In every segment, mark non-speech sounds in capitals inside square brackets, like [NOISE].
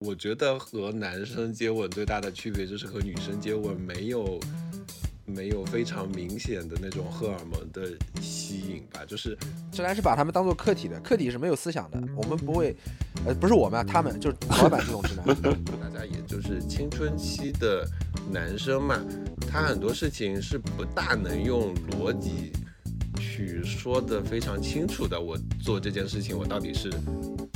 我觉得和男生接吻最大的区别就是和女生接吻没有没有非常明显的那种荷尔蒙的吸引吧，就是直男是把他们当做客体的，客体是没有思想的。我们不会，呃，不是我们啊，他们就是老板这种直男。[LAUGHS] 大家也就是青春期的男生嘛，他很多事情是不大能用逻辑去说的非常清楚的。我做这件事情，我到底是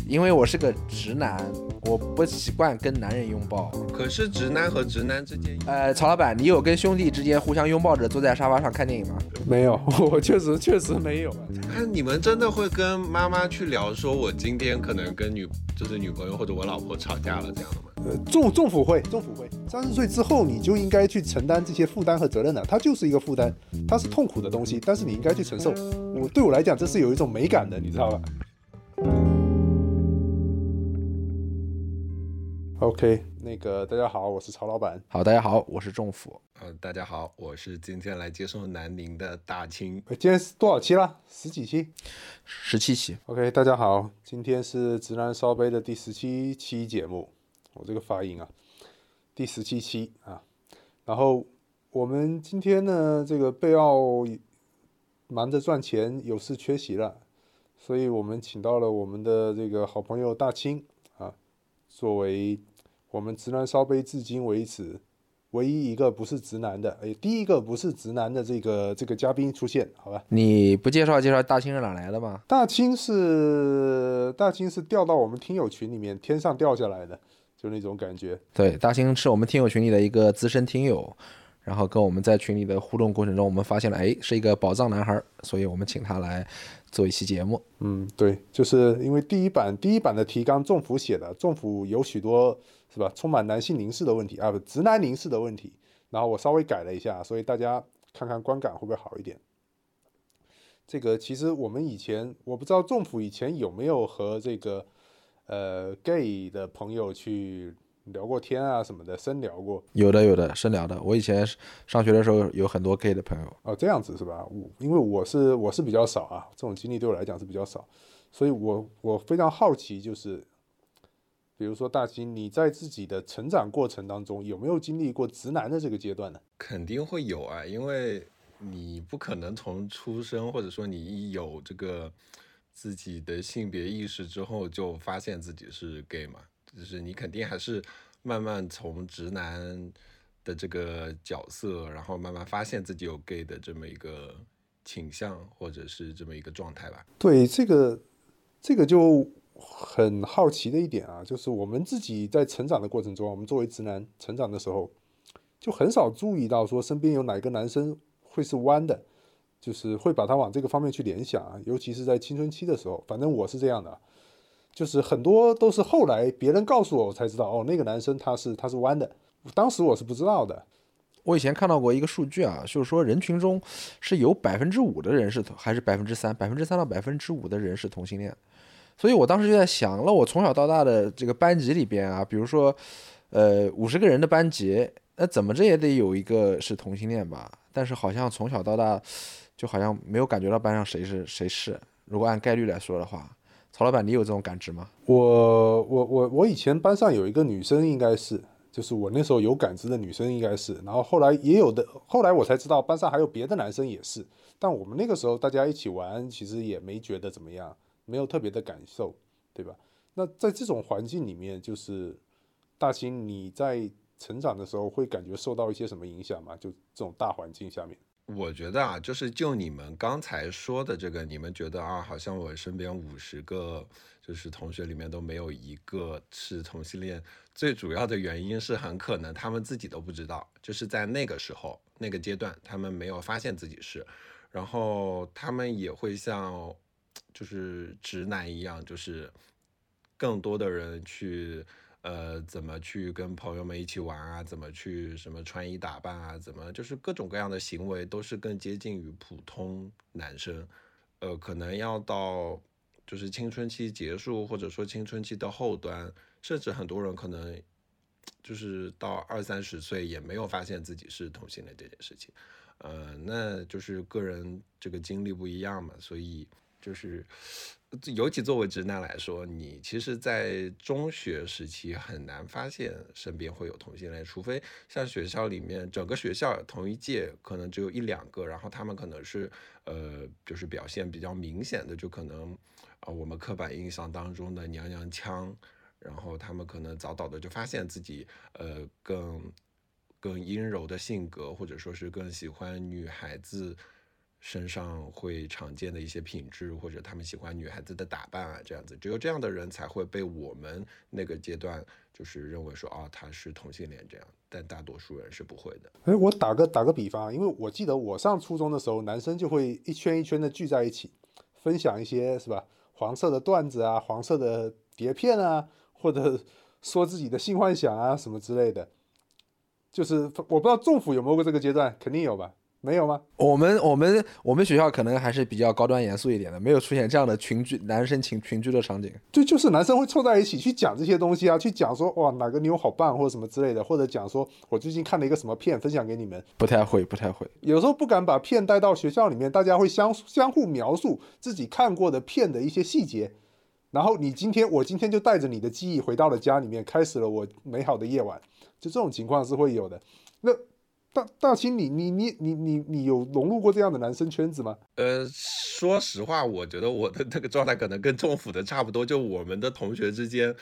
因为我是个直男，我不习惯跟男人拥抱。可是直男和直男之间，呃，曹老板，你有跟兄弟之间互相拥抱着坐在沙发上看电影吗？没有，我确实确实没有啊。啊，你们真的会跟妈妈去聊，说我今天可能跟女就是女朋友或者我老婆吵架了这样的吗？呃，政政府会，政府会。三十岁之后，你就应该去承担这些负担和责任了。它就是一个负担，它是痛苦的东西，但是你应该去承受。我对我来讲，这是有一种美感的，你知道吧？OK，那个大家好，我是曹老板。好，大家好，我是仲甫。呃，大家好，我是今天来接受南宁的大清。呃今天是多少期了？十几期十七期，？OK，大家好，今天是直男烧杯的第十七期节目。我这个发音啊，第十七期啊。然后我们今天呢，这个贝奥忙着赚钱，有事缺席了，所以我们请到了我们的这个好朋友大清啊，作为我们直男烧杯至今为止唯一一个不是直男的，哎，第一个不是直男的这个这个嘉宾出现，好吧？你不介绍介绍大清是哪来的吗？大清是大清是掉到我们听友群里面，天上掉下来的，就那种感觉。对，大清是我们听友群里的一个资深听友，然后跟我们在群里的互动过程中，我们发现了，哎，是一个宝藏男孩，所以我们请他来做一期节目。嗯，对，就是因为第一版第一版的提纲政府写的，政府有许多是吧，充满男性凝视的问题啊，不，直男凝视的问题，然后我稍微改了一下，所以大家看看观感会不会好一点。这个其实我们以前我不知道政府以前有没有和这个呃 gay 的朋友去聊过天啊什么的，深聊过。有的，有的，深聊的。我以前上学的时候有很多 gay 的朋友，哦，这样子是吧？我因为我是我是比较少啊，这种经历对我来讲是比较少，所以我我非常好奇，就是比如说大金，你在自己的成长过程当中有没有经历过直男的这个阶段呢？肯定会有啊，因为你不可能从出生或者说你一有这个自己的性别意识之后就发现自己是 gay 嘛，就是你肯定还是慢慢从直男的这个角色，然后慢慢发现自己有 gay 的这么一个倾向或者是这么一个状态吧。对这个这个就很好奇的一点啊，就是我们自己在成长的过程中，我们作为直男成长的时候，就很少注意到说身边有哪个男生会是弯的，就是会把他往这个方面去联想啊，尤其是在青春期的时候，反正我是这样的，就是很多都是后来别人告诉我，我才知道哦，那个男生他是他是弯的，当时我是不知道的。我以前看到过一个数据啊，就是说人群中是有百分之五的人是，还是百分之三，百分之三到百分之五的人是同性恋。所以我当时就在想，那我从小到大的这个班级里边啊，比如说，呃，五十个人的班级，那怎么着也得有一个是同性恋吧？但是好像从小到大，就好像没有感觉到班上谁是谁是。如果按概率来说的话，曹老板，你有这种感知吗？我我我我以前班上有一个女生，应该是，就是我那时候有感知的女生，应该是。然后后来也有的，后来我才知道班上还有别的男生也是。但我们那个时候大家一起玩，其实也没觉得怎么样，没有特别的感受，对吧？那在这种环境里面，就是大兴你在成长的时候会感觉受到一些什么影响吗？就这种大环境下面。我觉得啊，就是就你们刚才说的这个，你们觉得啊，好像我身边五十个就是同学里面都没有一个是同性恋。最主要的原因是很可能他们自己都不知道，就是在那个时候那个阶段，他们没有发现自己是，然后他们也会像就是直男一样，就是更多的人去。呃，怎么去跟朋友们一起玩啊？怎么去什么穿衣打扮啊？怎么就是各种各样的行为都是更接近于普通男生。呃，可能要到就是青春期结束，或者说青春期的后端，甚至很多人可能就是到二三十岁也没有发现自己是同性恋这件事情。呃，那就是个人这个经历不一样嘛，所以就是尤其作为直男来说，你其实，在中学时期很难发现身边会有同性恋，除非像学校里面整个学校同一届可能只有一两个，然后他们可能是呃，就是表现比较明显的，就可能啊，我们刻板印象当中的娘娘腔，然后他们可能早早的就发现自己呃更更阴柔的性格，或者说是更喜欢女孩子。身上会常见的一些品质，或者他们喜欢女孩子的打扮啊，这样子，只有这样的人才会被我们那个阶段就是认为说啊他是同性恋这样，但大多数人是不会的。哎，我打个打个比方，因为我记得我上初中的时候，男生就会一圈一圈的聚在一起，分享一些是吧黄色的段子啊，黄色的碟片啊，或者 [LAUGHS] 说自己的性幻想啊什么之类的。就是我不知道政府有没有过这个阶段，肯定有吧。没有吗？我们我们我们学校可能还是比较高端严肃一点的，没有出现这样的群居男生群群居的场景。就就是男生会凑在一起去讲这些东西啊，去讲说哇哪个妞好棒或者什么之类的，或者讲说我最近看了一个什么片分享给你们。不太会，不太会。有时候不敢把片带到学校里面，大家会相相互描述自己看过的片的一些细节。然后你今天我今天就带着你的记忆回到了家里面，开始了我美好的夜晚。就这种情况是会有的。那。大大清，你你你你你你有融入过这样的男生圈子吗？呃，说实话，我觉得我的那个状态可能跟政府的差不多。就我们的同学之间，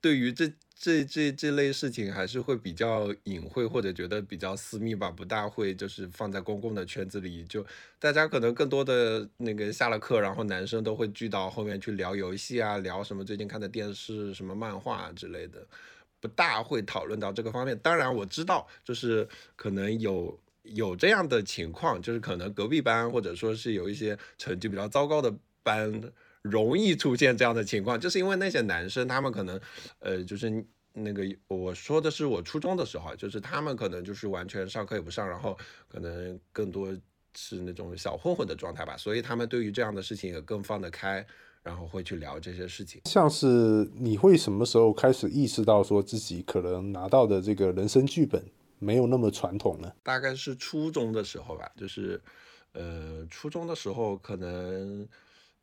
对于这这这这类事情，还是会比较隐晦，或者觉得比较私密吧，不大会就是放在公共的圈子里。就大家可能更多的那个下了课，然后男生都会聚到后面去聊游戏啊，聊什么最近看的电视、什么漫画之类的。不大会讨论到这个方面，当然我知道，就是可能有有这样的情况，就是可能隔壁班或者说是有一些成绩比较糟糕的班，容易出现这样的情况，就是因为那些男生他们可能，呃，就是那个我说的是我初中的时候，就是他们可能就是完全上课也不上，然后可能更多是那种小混混的状态吧，所以他们对于这样的事情也更放得开。然后会去聊这些事情，像是你会什么时候开始意识到说自己可能拿到的这个人生剧本没有那么传统呢？大概是初中的时候吧，就是，呃，初中的时候可能，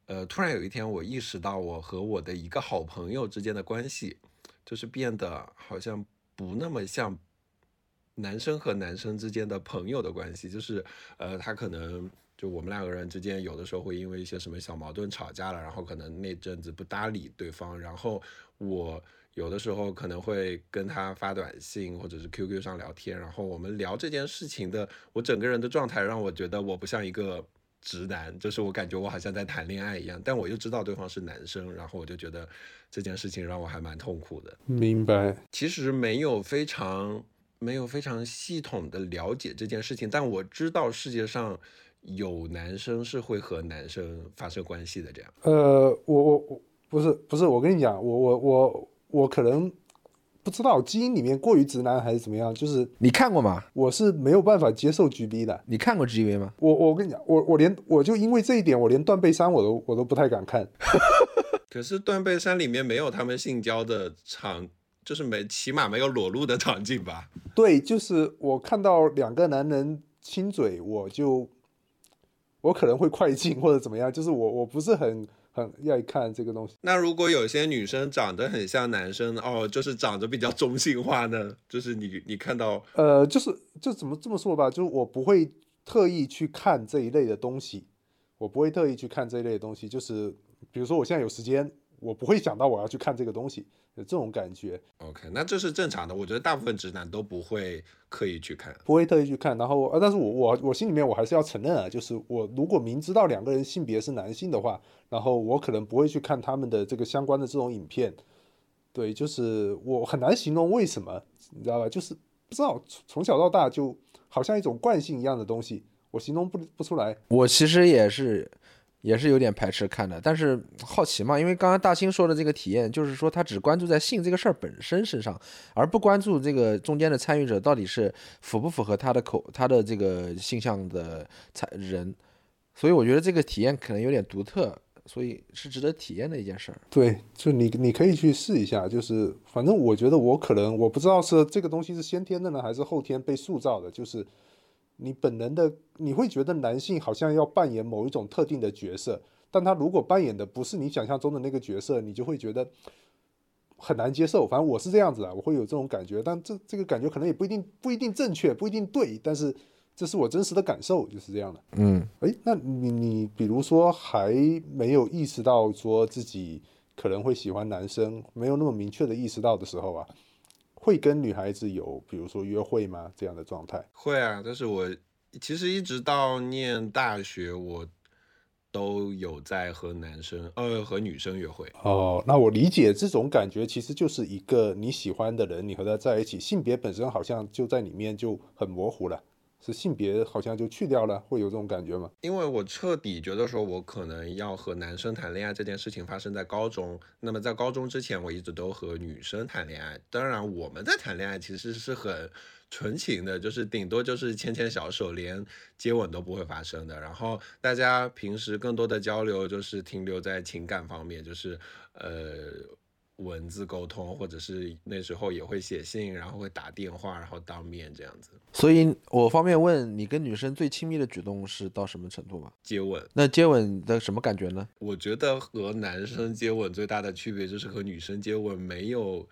呃，突然有一天我意识到我和我的一个好朋友之间的关系，就是变得好像不那么像男生和男生之间的朋友的关系，就是，呃，他可能。就我们两个人之间，有的时候会因为一些什么小矛盾吵架了，然后可能那阵子不搭理对方，然后我有的时候可能会跟他发短信或者是 QQ 上聊天，然后我们聊这件事情的，我整个人的状态让我觉得我不像一个直男，就是我感觉我好像在谈恋爱一样，但我又知道对方是男生，然后我就觉得这件事情让我还蛮痛苦的。明白。其实没有非常没有非常系统的了解这件事情，但我知道世界上。有男生是会和男生发生关系的，这样。呃，我我我不是不是，我跟你讲，我我我我可能不知道基因里面过于直男还是怎么样，就是你看过吗？我是没有办法接受 GB 的。你看过 GB 吗？我我跟你讲，我我连我就因为这一点，我连断背山我都我都不太敢看。[LAUGHS] 可是断背山里面没有他们性交的场，就是没起码没有裸露的场景吧？对，就是我看到两个男人亲嘴，我就。我可能会快进或者怎么样，就是我我不是很很愿意看这个东西。那如果有些女生长得很像男生哦，就是长得比较中性化呢？就是你你看到呃，就是就怎么这么说吧，就是我不会特意去看这一类的东西，我不会特意去看这一类的东西。就是比如说我现在有时间，我不会想到我要去看这个东西。这种感觉，OK，那这是正常的。我觉得大部分直男都不会刻意去看，不会特意去看。然后，呃，但是我我我心里面我还是要承认啊，就是我如果明知道两个人性别是男性的话，然后我可能不会去看他们的这个相关的这种影片。对，就是我很难形容为什么，你知道吧？就是不知道从小到大就好像一种惯性一样的东西，我形容不不出来。我其实也是。也是有点排斥看的，但是好奇嘛，因为刚刚大清说的这个体验，就是说他只关注在性这个事儿本身身上，而不关注这个中间的参与者到底是符不符合他的口他的这个性向的参人，所以我觉得这个体验可能有点独特，所以是值得体验的一件事儿。对，就你你可以去试一下，就是反正我觉得我可能我不知道是这个东西是先天的呢，还是后天被塑造的，就是。你本能的你会觉得男性好像要扮演某一种特定的角色，但他如果扮演的不是你想象中的那个角色，你就会觉得很难接受。反正我是这样子啊，我会有这种感觉，但这这个感觉可能也不一定不一定正确，不一定对，但是这是我真实的感受，就是这样的。嗯，诶，那你你比如说还没有意识到说自己可能会喜欢男生，没有那么明确的意识到的时候啊，会跟女孩子有比如说约会吗？这样的状态？会啊，但是我其实一直到念大学，我都有在和男生呃和女生约会。哦，那我理解这种感觉，其实就是一个你喜欢的人，你和他在一起，性别本身好像就在里面就很模糊了，是性别好像就去掉了，会有这种感觉吗？因为我彻底觉得说，我可能要和男生谈恋爱这件事情发生在高中。那么在高中之前，我一直都和女生谈恋爱。当然，我们在谈恋爱其实是很纯情的，就是顶多就是牵牵小手，连接吻都不会发生的。然后大家平时更多的交流就是停留在情感方面，就是呃。文字沟通，或者是那时候也会写信，然后会打电话，然后当面这样子所以我方便问你跟女生最亲密的举动是到什么程度吗？接吻。那接吻的什么感觉呢？我觉得和男生接吻最大的区别就是和女生接吻没有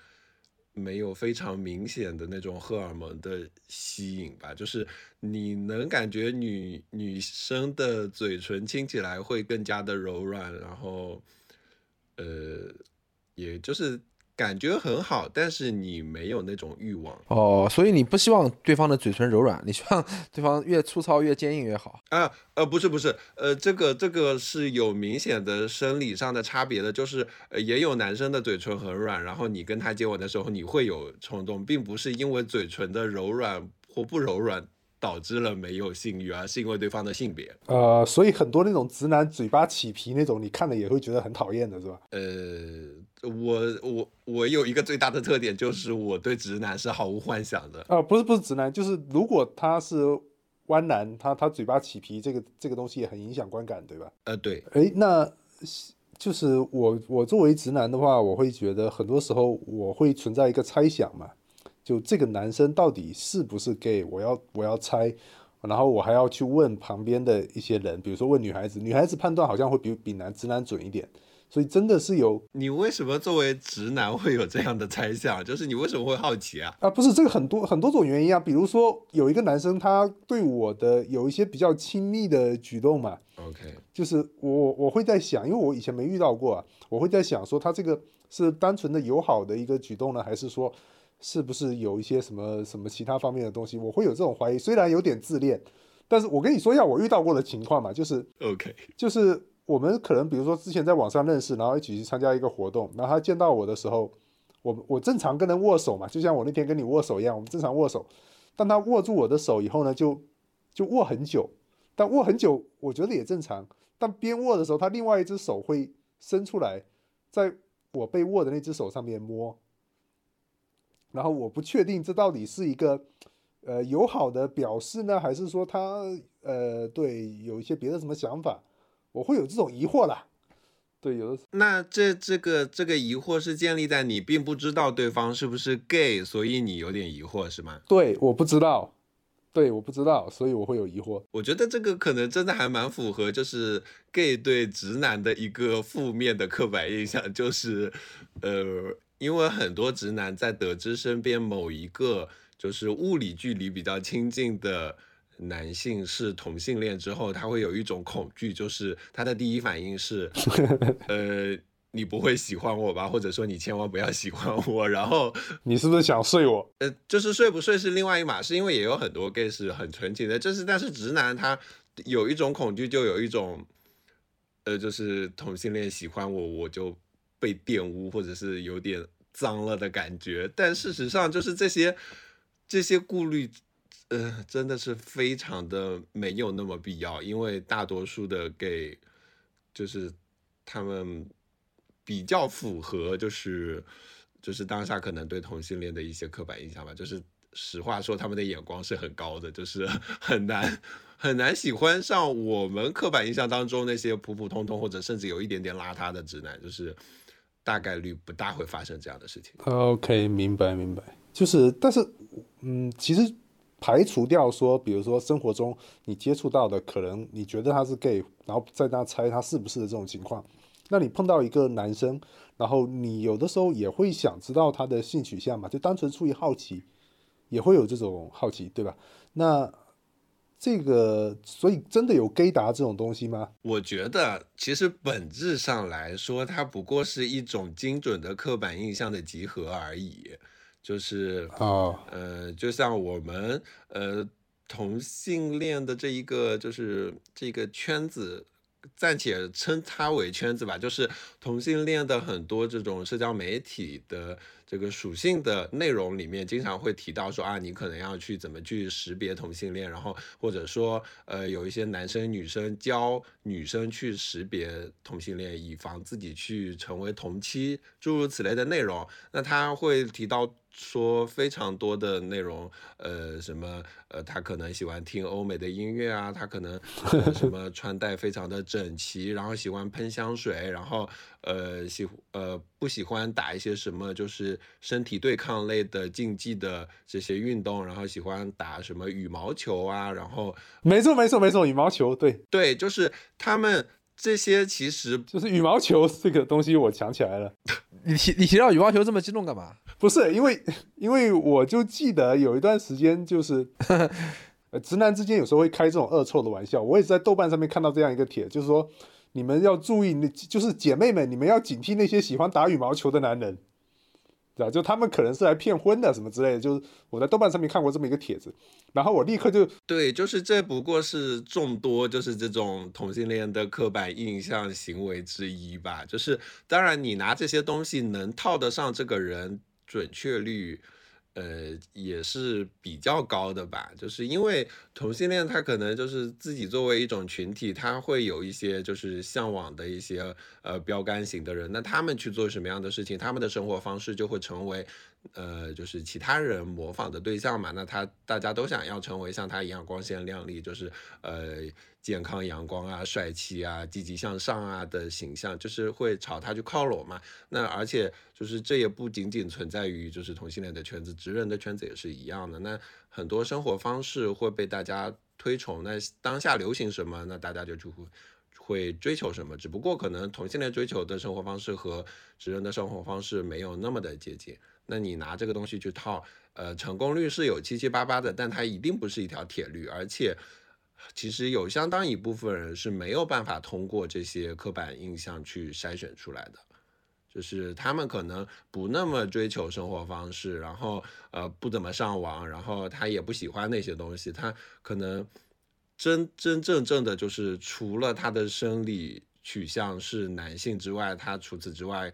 没有非常明显的那种荷尔蒙的吸引吧，就是你能感觉女女生的嘴唇亲起来会更加的柔软，然后呃，也就是感觉很好，但是你没有那种欲望哦，所以你不希望对方的嘴唇柔软，你希望对方越粗糙越坚硬越好。啊，呃，不是不是，呃，这个这个是有明显的生理上的差别的，就是呃，也有男生的嘴唇很软，然后你跟他接吻的时候你会有冲动，并不是因为嘴唇的柔软或不柔软导致了没有性欲，而是因为对方的性别。呃，所以很多那种直男嘴巴起皮那种，你看了也会觉得很讨厌的，是吧？呃，我我我有一个最大的特点，就是我对直男是毫无幻想的。啊、不是不是直男，就是如果他是弯男，他他嘴巴起皮，这个这个东西也很影响观感，对吧？呃，对，诶，那就是我我作为直男的话，我会觉得很多时候我会存在一个猜想嘛，就这个男生到底是不是 gay，我要我要猜，然后我还要去问旁边的一些人，比如说问女孩子，女孩子判断好像会比比男直男准一点，所以真的是有你为什么作为直男会有这样的猜想？[LAUGHS] 就是你为什么会好奇啊？啊，不是这个很多很多种原因啊，比如说有一个男生他对我的有一些比较亲密的举动嘛，OK，就是我我我会在想，因为我以前没遇到过啊，我会在想说他这个是单纯的友好的一个举动呢，还是说是不是有一些什么什么其他方面的东西？我会有这种怀疑，虽然有点自恋，但是我跟你说一下我遇到过的情况嘛，就是 OK，就是我们可能比如说之前在网上认识，然后一起去参加一个活动，然后他见到我的时候，我我正常跟人握手嘛，就像我那天跟你握手一样，我们正常握手。但他握住我的手以后呢，就就握很久，但握很久我觉得也正常。但边握的时候，他另外一只手会伸出来，在我被握的那只手上面摸，然后我不确定这到底是一个呃友好的表示呢，还是说他呃对有一些别的什么想法，我会有这种疑惑啦。对，有的那这这个这个疑惑是建立在你并不知道对方是不是 gay，所以你有点疑惑是吗？对我不知道，对我不知道，所以我会有疑惑。我觉得这个可能真的还蛮符合，就是 gay 对直男的一个负面的刻板印象，就是呃，因为很多直男在得知身边某一个就是物理距离比较亲近的。男性是同性恋之后，他会有一种恐惧，就是他的第一反应是，[LAUGHS] 呃，你不会喜欢我吧？或者说你千万不要喜欢我。然后，[LAUGHS] 你是不是想睡我？呃，就是睡不睡是另外一码事，因为也有很多 gay 是很纯情的，就是但是直男他有一种恐惧，就有一种，呃，就是同性恋喜欢我，我就被玷污或者是有点脏了的感觉。但事实上，就是这些这些顾虑。呃，真的是非常的没有那么必要，因为大多数的 gay 就是他们比较符合，就是就是当下可能对同性恋的一些刻板印象吧。就是实话说，他们的眼光是很高的，就是 [LAUGHS] 很难很难喜欢上我们刻板印象当中那些普普通通或者甚至有一点点邋遢的直男，就是大概率不大会发生这样的事情。OK，明白明白。就是，但是，嗯，其实排除掉说，比如说生活中你接触到的，可能你觉得他是 gay，然后在那猜他是不是的这种情况，那你碰到一个男生，然后你有的时候也会想知道他的性取向嘛，就单纯出于好奇，也会有这种好奇，对吧？那这个，所以真的有 gay 达这种东西吗？我觉得其实本质上来说，它不过是一种精准的刻板印象的集合而已。就是哦，呃，就像我们呃同性恋的这一个就是这个圈子，暂且称它为圈子吧。就是同性恋的很多这种社交媒体的这个属性的内容里面，经常会提到说啊，你可能要去怎么去识别同性恋，然后或者说呃有一些男生女生教女生去识别同性恋，以防自己去成为同妻，诸如此类的内容。那他会提到。说非常多的内容，呃，什么，呃，他可能喜欢听欧美的音乐啊，他可能什么穿戴非常的整齐，然后喜欢喷香水，然后呃喜呃不喜欢打一些什么就是身体对抗类的竞技的这些运动，然后喜欢打什么羽毛球啊，然后没错没错没错，羽毛球，对。对，就是他们这些其实就是羽毛球这个东西，我想起来了。[LAUGHS] 你提你提到羽毛球这么激动干嘛？不是因为，因为我就记得有一段时间，就是呃，[LAUGHS] 直男之间有时候会开这种恶臭的玩笑。我也是在豆瓣上面看到这样一个帖，就是说你们要注意，那就是姐妹们，你们要警惕那些喜欢打羽毛球的男人。对？就他们可能是来骗婚的什么之类的，就是我在豆瓣上面看过这么一个帖子，然后我立刻就对，就是这不过是众多就是这种同性恋的刻板印象行为之一吧。就是当然你拿这些东西能套得上这个人，准确率。呃，也是比较高的吧，就是因为同性恋他可能就是自己作为一种群体，他会有一些就是向往的一些呃标杆型的人，那他们去做什么样的事情，他们的生活方式就会成为。呃，就是其他人模仿的对象嘛，那他大家都想要成为像他一样光鲜亮丽，就是呃健康阳光啊、帅气啊、积极向上啊的形象，就是会朝他去靠拢嘛。那而且就是这也不仅仅存在于就是同性恋的圈子，直人的圈子也是一样的。那很多生活方式会被大家推崇，那当下流行什么，那大家就就会会追求什么。只不过可能同性恋追求的生活方式和直人的生活方式没有那么的接近。那你拿这个东西去套，呃，成功率是有七七八八的，但它一定不是一条铁律，而且其实有相当一部分人是没有办法通过这些刻板印象去筛选出来的，就是他们可能不那么追求生活方式，然后呃不怎么上网，然后他也不喜欢那些东西，他可能真真正正的就是除了他的生理取向是男性之外，他除此之外。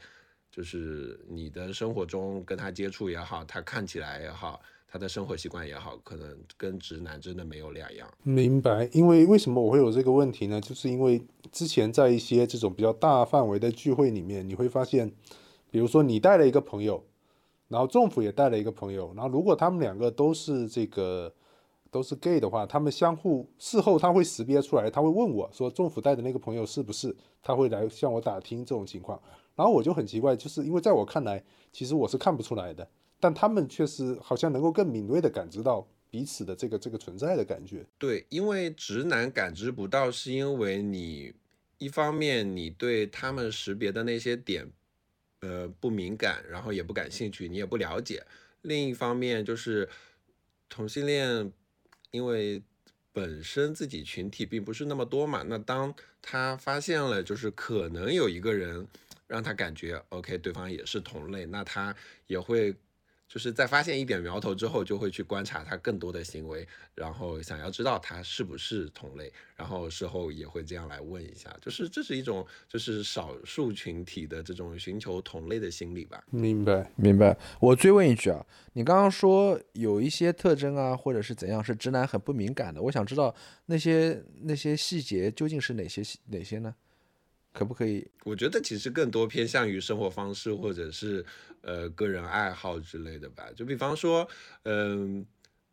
就是你的生活中跟他接触也好，他看起来也好，他的生活习惯也好，可能跟直男真的没有两样。明白，因为为什么我会有这个问题呢？就是因为之前在一些这种比较大范围的聚会里面，你会发现，比如说你带了一个朋友，然后政府也带了一个朋友，然后如果他们两个都是这个都是 gay 的话，他们相互事后他会识别出来，他会问我说政府带的那个朋友是不是？他会来向我打听这种情况。然后我就很奇怪，就是因为在我看来，其实我是看不出来的，但他们却是好像能够更敏锐的感知到彼此的这个这个存在的感觉。对，因为直男感知不到，是因为你一方面你对他们识别的那些点，呃不敏感，然后也不感兴趣，你也不了解；另一方面就是同性恋，因为本身自己群体并不是那么多嘛，那当他发现了，就是可能有一个人。让他感觉 OK，对方也是同类，那他也会就是在发现一点苗头之后，就会去观察他更多的行为，然后想要知道他是不是同类，然后事后也会这样来问一下，就是这是一种就是少数群体的这种寻求同类的心理吧。明白，明白。我追问一句啊，你刚刚说有一些特征啊，或者是怎样是直男很不敏感的，我想知道那些那些细节究竟是哪些哪些呢？可不可以？我觉得其实更多偏向于生活方式，或者是呃个人爱好之类的吧。就比方说，嗯，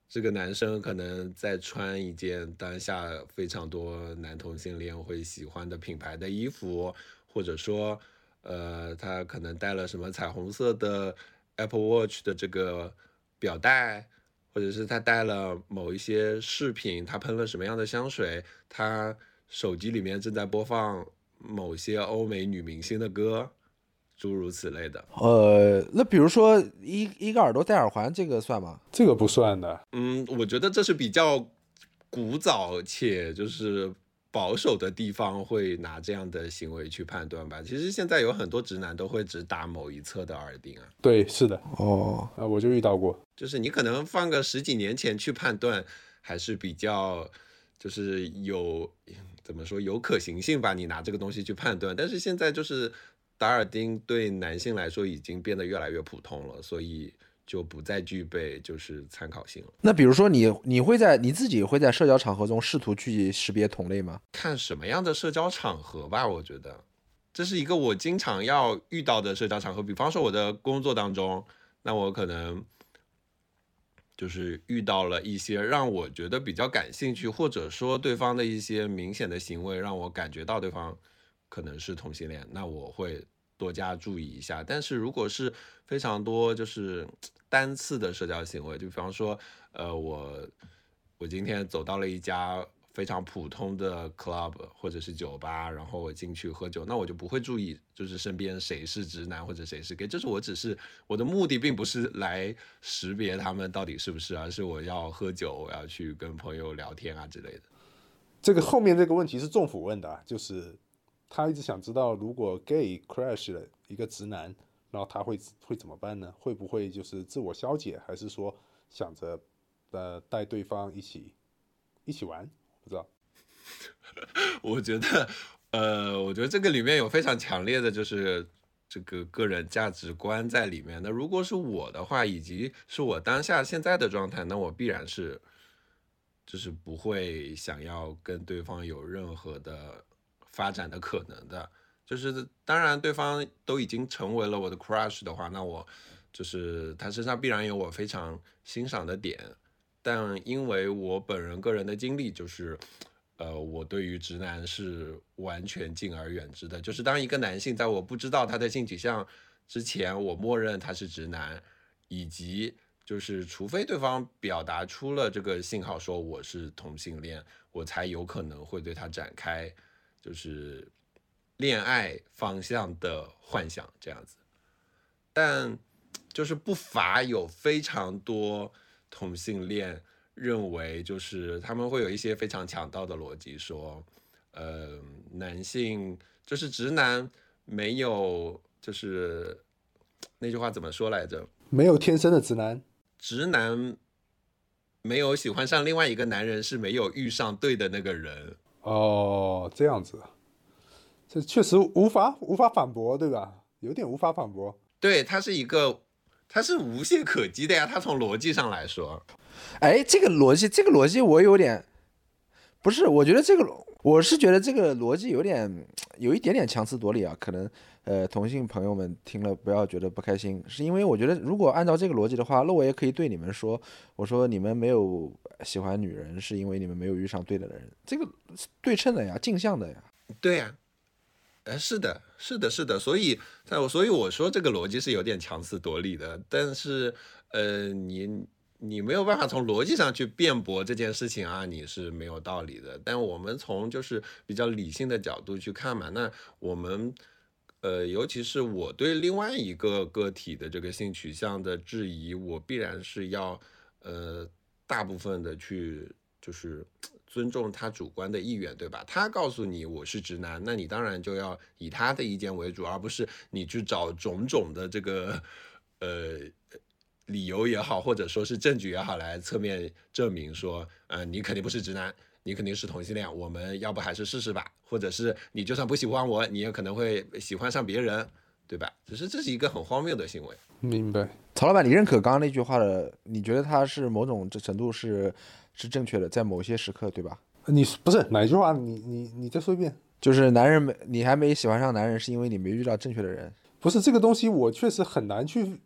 这个男生可能在穿一件当下非常多男同性恋会喜欢的品牌的衣服，或者说，呃，他可能戴了什么彩虹色的 Apple Watch 的这个表带，或者是他带了某一些饰品，他喷了什么样的香水，他手机里面正在播放某些欧美女明星的歌，诸如此类的。呃，那比如说一一个耳朵戴耳环，这个算吗？这个不算的。嗯，我觉得这是比较古早且就是保守的地方会拿这样的行为去判断吧。其实现在有很多直男都会只打某一侧的耳钉啊，对，是的，哦，啊，我就遇到过。就是你可能放个十几年前去判断，还是比较就是有怎么说有可行性吧。你拿这个东西去判断，但是现在就是打耳钉对男性来说已经变得越来越普通了，所以就不再具备就是参考性了。那比如说你你会在你自己会在社交场合中试图去识别同类吗？看什么样的社交场合吧，我觉得这是一个我经常要遇到的社交场合。比方说我的工作当中，那我可能就是遇到了一些让我觉得比较感兴趣，或者说对方的一些明显的行为让我感觉到对方可能是同性恋，那我会多加注意一下。但是如果是非常多就是单次的社交行为，就比方说，呃，我我今天走到了一家非常普通的 club 或者是酒吧，然后我进去喝酒，那我就不会注意就是身边谁是直男或者谁是 gay，就是我只是我的目的并不是来识别他们到底是不是，而是我要喝酒，我要去跟朋友聊天啊之类的。这个后面这个问题是政府问的，就是他一直想知道，如果 gay crush 了一个直男，然后他会会怎么办呢？会不会就是自我消解，还是说想着呃带对方一起一起玩？不知道。[LAUGHS] 我觉得，呃，我觉得这个里面有非常强烈的就是这个个人价值观在里面。那如果是我的话，以及是我当下现在的状态，那我必然是就是不会想要跟对方有任何的发展的可能的。就是当然，对方都已经成为了我的 crush 的话，那我就是他身上必然有我非常欣赏的点。但因为我本人个人的经历就是，呃，我对于直男是完全敬而远之的。就是当一个男性在我不知道他的性取向之前，我默认他是直男，以及就是除非对方表达出了这个信号说我是同性恋，我才有可能会对他展开就是恋爱方向的幻想这样子。但就是不乏有非常多同性恋认为，就是他们会有一些非常强盗的逻辑，说，呃，男性就是直男没有，就是那句话怎么说来着？没有天生的直男，直男没有喜欢上另外一个男人，是没有遇上对的那个人。哦，这样子，这确实无法无法反驳，对吧？有点无法反驳。对，它是一个，它是无懈可击的呀。它从逻辑上来说，哎，这个逻辑，这个逻辑我有点，不是，我觉得这个，我是觉得这个逻辑有点，有一点点强词夺理啊。可能，呃，同性朋友们听了不要觉得不开心，是因为我觉得如果按照这个逻辑的话，那我也可以对你们说，我说你们没有喜欢女人，是因为你们没有遇上对的人，这个是对称的呀，镜像的呀。对呀、呃，是的，是的，是的，所以，在我，所以我说这个逻辑是有点强词夺理的，但是，呃，你你没有办法从逻辑上去辩驳这件事情啊，你是没有道理的。但我们从就是比较理性的角度去看嘛，那我们，呃，尤其是我对另外一个个体的这个性取向的质疑，我必然是要，呃，大部分的去就是尊重他主观的意愿，对吧？他告诉你我是直男，那你当然就要以他的意见为主，而不是你去找种种的这个呃理由也好，或者说是证据也好，来侧面证明说，呃，你肯定不是直男，你肯定是同性恋。我们要不还是试试吧？或者是你就算不喜欢我，你也可能会喜欢上别人，对吧？只是这是一个很荒谬的行为。明白。曹老板，你认可刚刚那句话的？你觉得他是某种程度是是正确的，在某些时刻，对吧？你不是哪句话？你你你再说一遍。就是男人没你还没喜欢上男人，是因为你没遇到正确的人。不是这个东西，我确实很难去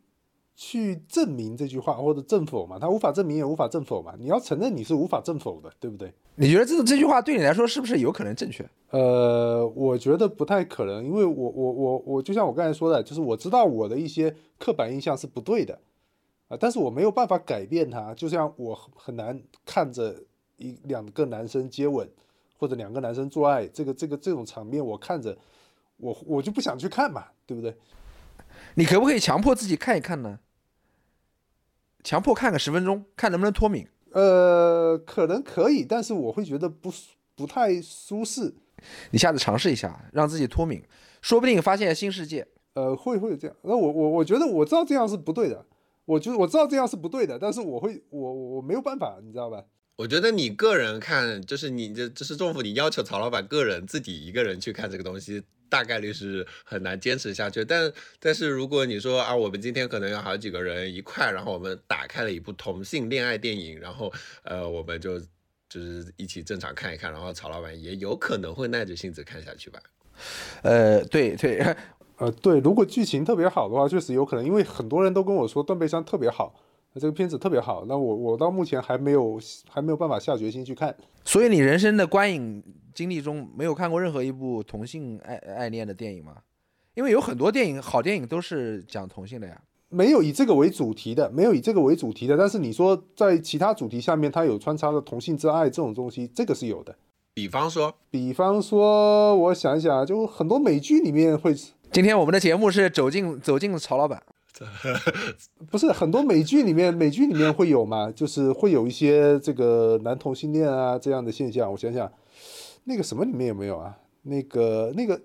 去证明这句话或者证否嘛，他无法证明也无法证否嘛。你要承认你是无法证否的，对不对？你觉得这这句话对你来说是不是有可能正确？呃，我觉得不太可能，因为我我我我就像我刚才说的，就是我知道我的一些刻板印象是不对的，啊，但是我没有办法改变它，就像我很很难看着一两个男生接吻或者两个男生做爱，这个这个这种场面我看着我我就不想去看嘛，对不对？你可不可以强迫自己看一看呢？强迫看个十分钟，看能不能脱敏。呃，可能可以，但是我会觉得不不太舒适。你下次尝试一下，让自己脱敏，说不定发现新世界。呃，会会有这样。那我我我觉得我知道这样是不对的，我觉得我知道这样是不对的，但是我会我我没有办法，你知道吧？我觉得你个人看，就是你这这是政府，你要求曹老板个人自己一个人去看这个东西，大概率是很难坚持下去。但但是如果你说啊，我们今天可能有好几个人一块，然后我们打开了一部同性恋爱电影，然后呃，我们就就是一起正常看一看，然后曹老板也有可能会耐着性子看下去吧。呃，对对，呃，对，如果剧情特别好的话，确实有可能，因为很多人都跟我说《断背山》特别好，那这个片子特别好，那我我到目前还没有还没有办法下决心去看。所以你人生的观影经历中没有看过任何一部同性爱爱恋的电影吗？因为有很多电影好电影都是讲同性的呀。没有以这个为主题的，没有以这个为主题的，但是你说在其他主题下面，它有穿插的同性之爱这种东西，这个是有的。比方说，比方说，我想一想，就很多美剧里面会，今天我们的节目是走进走进曹老板，[LAUGHS] 不是很多美剧里面，美剧里面会有嘛，就是会有一些这个男同性恋啊这样的现象。我想想，那个什么里面有没有啊？那个那个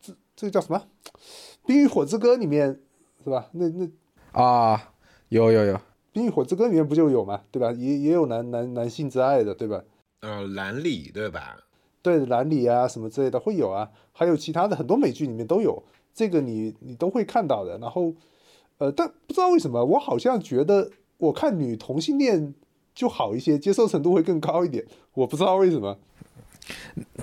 这这个叫什么？《冰与火之歌》里面是吧？那那啊，有有有，《冰与火之歌》里面不就有嘛，对吧？也也有男男男性之爱的，对吧？呃，蓝里对吧？对，蓝里啊什么之类的会有啊，还有其他的很多美剧里面都有，这个你你都会看到的。然后，呃，但不知道为什么，我好像觉得我看女同性恋就好一些，接受程度会更高一点。我不知道为什么。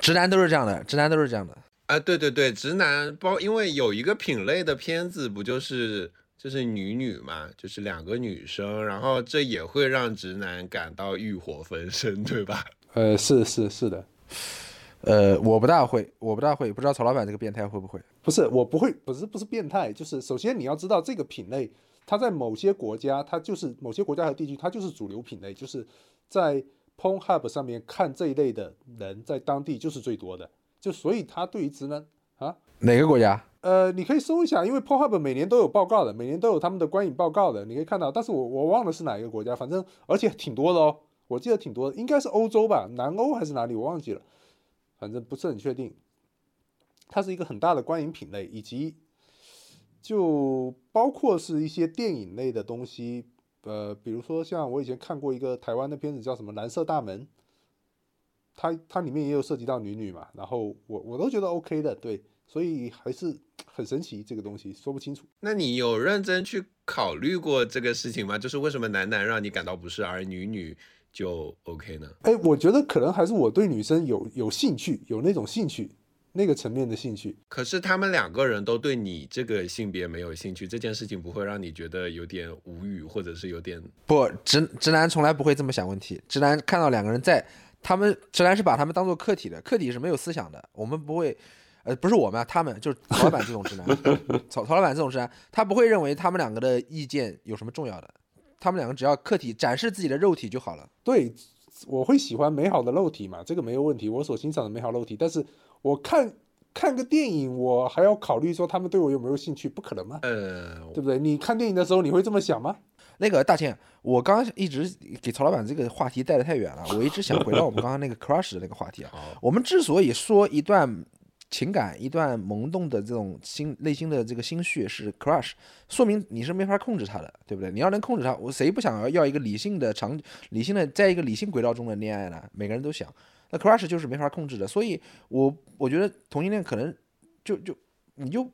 直男都是这样的，直男都是这样的。啊，对对对，直男包，因为有一个品类的片子不就是就是女女嘛，就是两个女生，然后这也会让直男感到欲火焚身，对吧？[LAUGHS] 呃，是是是的，呃，我不大会，我不大会，不知道曹老板这个变态会不会？不是我不会，不是不是变态，就是首先你要知道这个品类，它在某些国家，它就是某些国家和地区，它就是主流品类，就是在 Pornhub 上面看这一类的人，在当地就是最多的，就所以他对于直男啊。哪个国家？呃，你可以搜一下，因为 Pornhub 每年都有报告的，每年都有他们的观影报告的，你可以看到。但是我我忘了是哪一个国家，反正而且挺多的哦，我记得挺多的，应该是欧洲吧，南欧还是哪里，我忘记了，反正不是很确定。它是一个很大的观影品类，以及就包括是一些电影类的东西，呃，比如说像我以前看过一个台湾的片子叫什么《蓝色大门》，它它里面也有涉及到女女嘛，然后我我都觉得 OK 的，对，所以还是很神奇这个东西，说不清楚。那你有认真去考虑过这个事情吗？就是为什么男男让你感到不适，而女女就 OK 呢？哎，我觉得可能还是我对女生有有兴趣，有那种兴趣，那个层面的兴趣。可是他们两个人都对你这个性别没有兴趣，这件事情不会让你觉得有点无语，或者是有点不，直直男从来不会这么想问题。直男看到两个人在，他们直男是把他们当做客体的，客体是没有思想的。我们不会，呃，不是我们啊，他们就是曹老板这种直男，[LAUGHS] 曹曹老板这种直男，他不会认为他们两个的意见有什么重要的，他们两个只要客体展示自己的肉体就好了。对，我会喜欢美好的肉体嘛，这个没有问题，我所欣赏的美好肉体。但是我看看个电影，我还要考虑说他们对我有没有兴趣，不可能嘛，呃，对不对？你看电影的时候你会这么想吗？那个大庆，我刚刚一直给曹老板这个话题带的太远了，我一直想回到我们刚刚那个 crush 的那个话题啊。[LAUGHS] 我们之所以说一段情感、一段萌动的这种心内心的这个心绪是 crush，说明你是没法控制它的，对不对？你要能控制它，我谁不想要要一个理性的长、理性的在一个理性轨道中的恋爱呢？每个人都想，那 crush 就是没法控制的。所以我我觉得同性恋可能就就你就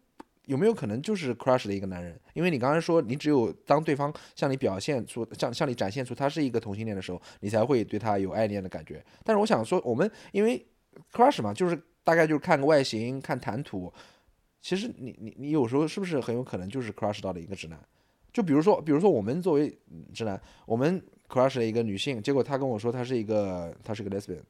有没有可能就是 crush 的一个男人？因为你刚才说你只有当对方向你表现出向向你展现出他是一个同性恋的时候，你才会对他有爱恋的感觉。但是我想说，我们因为 crush 嘛，就是大概就是看个外形、看谈吐。其实你你你有时候是不是很有可能就是 crush 到了一个直男？就比如说，比如说我们作为直男，我们 crush 了一个女性，结果她跟我说她是一个她是个 lesbian，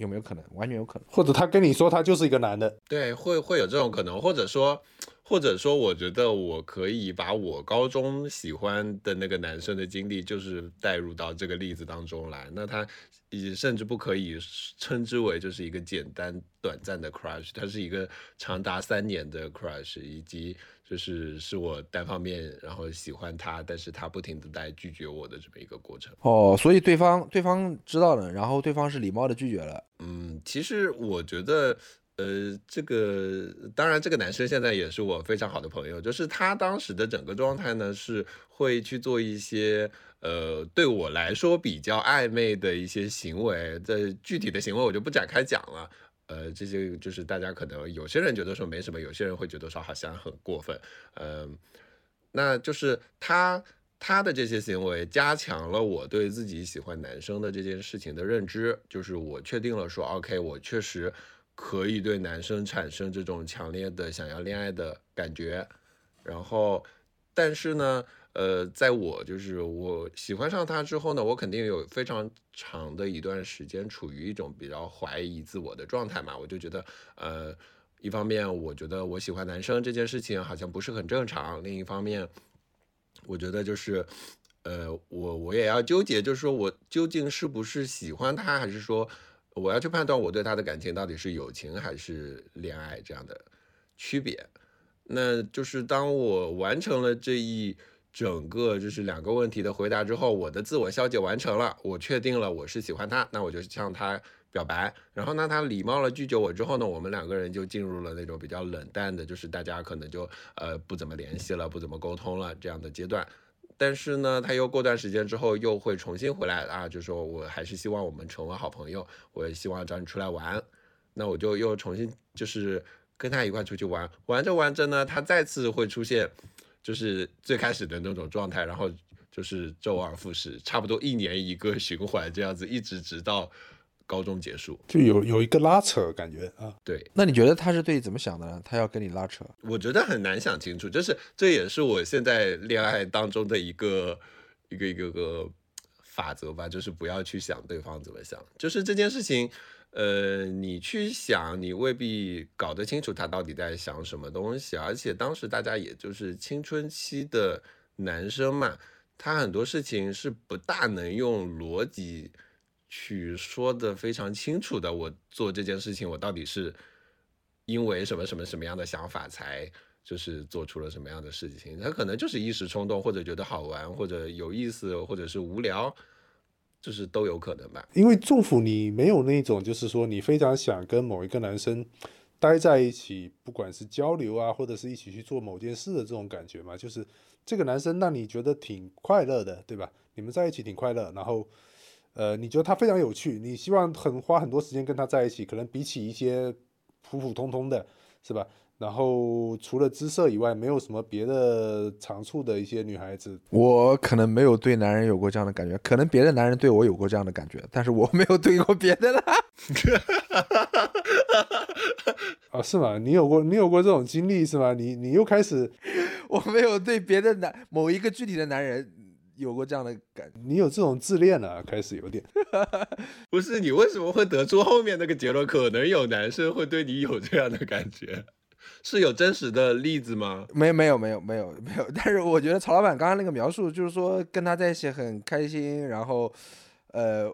有没有可能？完全有可能。或者他跟你说他就是一个男的，对，会会有这种可能，或者说，或者说，我觉得我可以把我高中喜欢的那个男生的经历，就是带入到这个例子当中来。那他也甚至不可以称之为就是一个简单短暂的 crush，他是一个长达三年的 crush，以及就是是我单方面然后喜欢他，但是他不停的在拒绝我的这么一个过程。哦，所以对方对方知道了，然后对方是礼貌的拒绝了。嗯，其实我觉得，呃，这个当然，这个男生现在也是我非常好的朋友，就是他当时的整个状态呢，是会去做一些，呃，对我来说比较暧昧的一些行为。这具体的行为我就不展开讲了。呃，这些就是大家可能有些人觉得说没什么，有些人会觉得说好像很过分。嗯、那就是他他的这些行为加强了我对自己喜欢男生的这件事情的认知，就是我确定了说，OK，我确实可以对男生产生这种强烈的想要恋爱的感觉，然后，但是呢，呃，在我就是我喜欢上他之后呢，我肯定有非常长的一段时间处于一种比较怀疑自我的状态嘛，我就觉得，呃，一方面我觉得我喜欢男生这件事情好像不是很正常，另一方面，我觉得就是，呃，我我也要纠结，就是说我究竟是不是喜欢他，还是说我要去判断我对他的感情到底是友情还是恋爱这样的区别。那就是当我完成了这一整个就是两个问题的回答之后，我的自我消解完成了，我确定了我是喜欢他，那我就向他表白。然后呢，他礼貌了拒绝我之后呢，我们两个人就进入了那种比较冷淡的，就是大家可能就呃不怎么联系了，不怎么沟通了这样的阶段。但是呢，他又过段时间之后又会重新回来啊，就说我还是希望我们成为好朋友，我也希望找你出来玩。那我就又重新就是跟他一块出去玩，玩着玩着呢，他再次会出现，就是最开始的那种状态，然后就是周而复始，差不多一年一个循环这样子，一直直到高中结束。就有有一个拉扯感觉啊。对，那你觉得他是对你怎么想的呢？他要跟你拉扯？我觉得很难想清楚，就是这也是我现在恋爱当中的一个一个一个个法则吧，就是不要去想对方怎么想，就是这件事情，呃，你去想，你未必搞得清楚他到底在想什么东西，而且当时大家也就是青春期的男生嘛，他很多事情是不大能用逻辑去说的非常清楚的。我做这件事情，我到底是因为什么什么什么样的想法才就是做出了什么样的事情？他可能就是一时冲动，或者觉得好玩，或者有意思，或者是无聊，就是都有可能吧。因为祝福你没有那种，就是说你非常想跟某一个男生待在一起，不管是交流啊，或者是一起去做某件事的这种感觉嘛，就是这个男生让你觉得挺快乐的，对吧？你们在一起挺快乐，然后呃，你觉得他非常有趣，你希望很花很多时间跟他在一起，可能比起一些普普通通的，是吧？然后除了姿色以外，没有什么别的长处的一些女孩子，我可能没有对男人有过这样的感觉，可能别的男人对我有过这样的感觉，但是我没有对过别的啦。啊，是吗？你有过你有过这种经历是吗？你你又开始 [LAUGHS] 我没有对别的男某一个具体的男人有过这样的感。你有这种自恋了，开始有点。[LAUGHS] 不是你为什么会得出后面那个结论？可能有男生会对你有这样的感觉，是有真实的例子吗？没有没有没有没有没有，[LAUGHS] 但是我觉得曹老板刚刚那个描述，就是说跟他在一起很开心，然后，呃，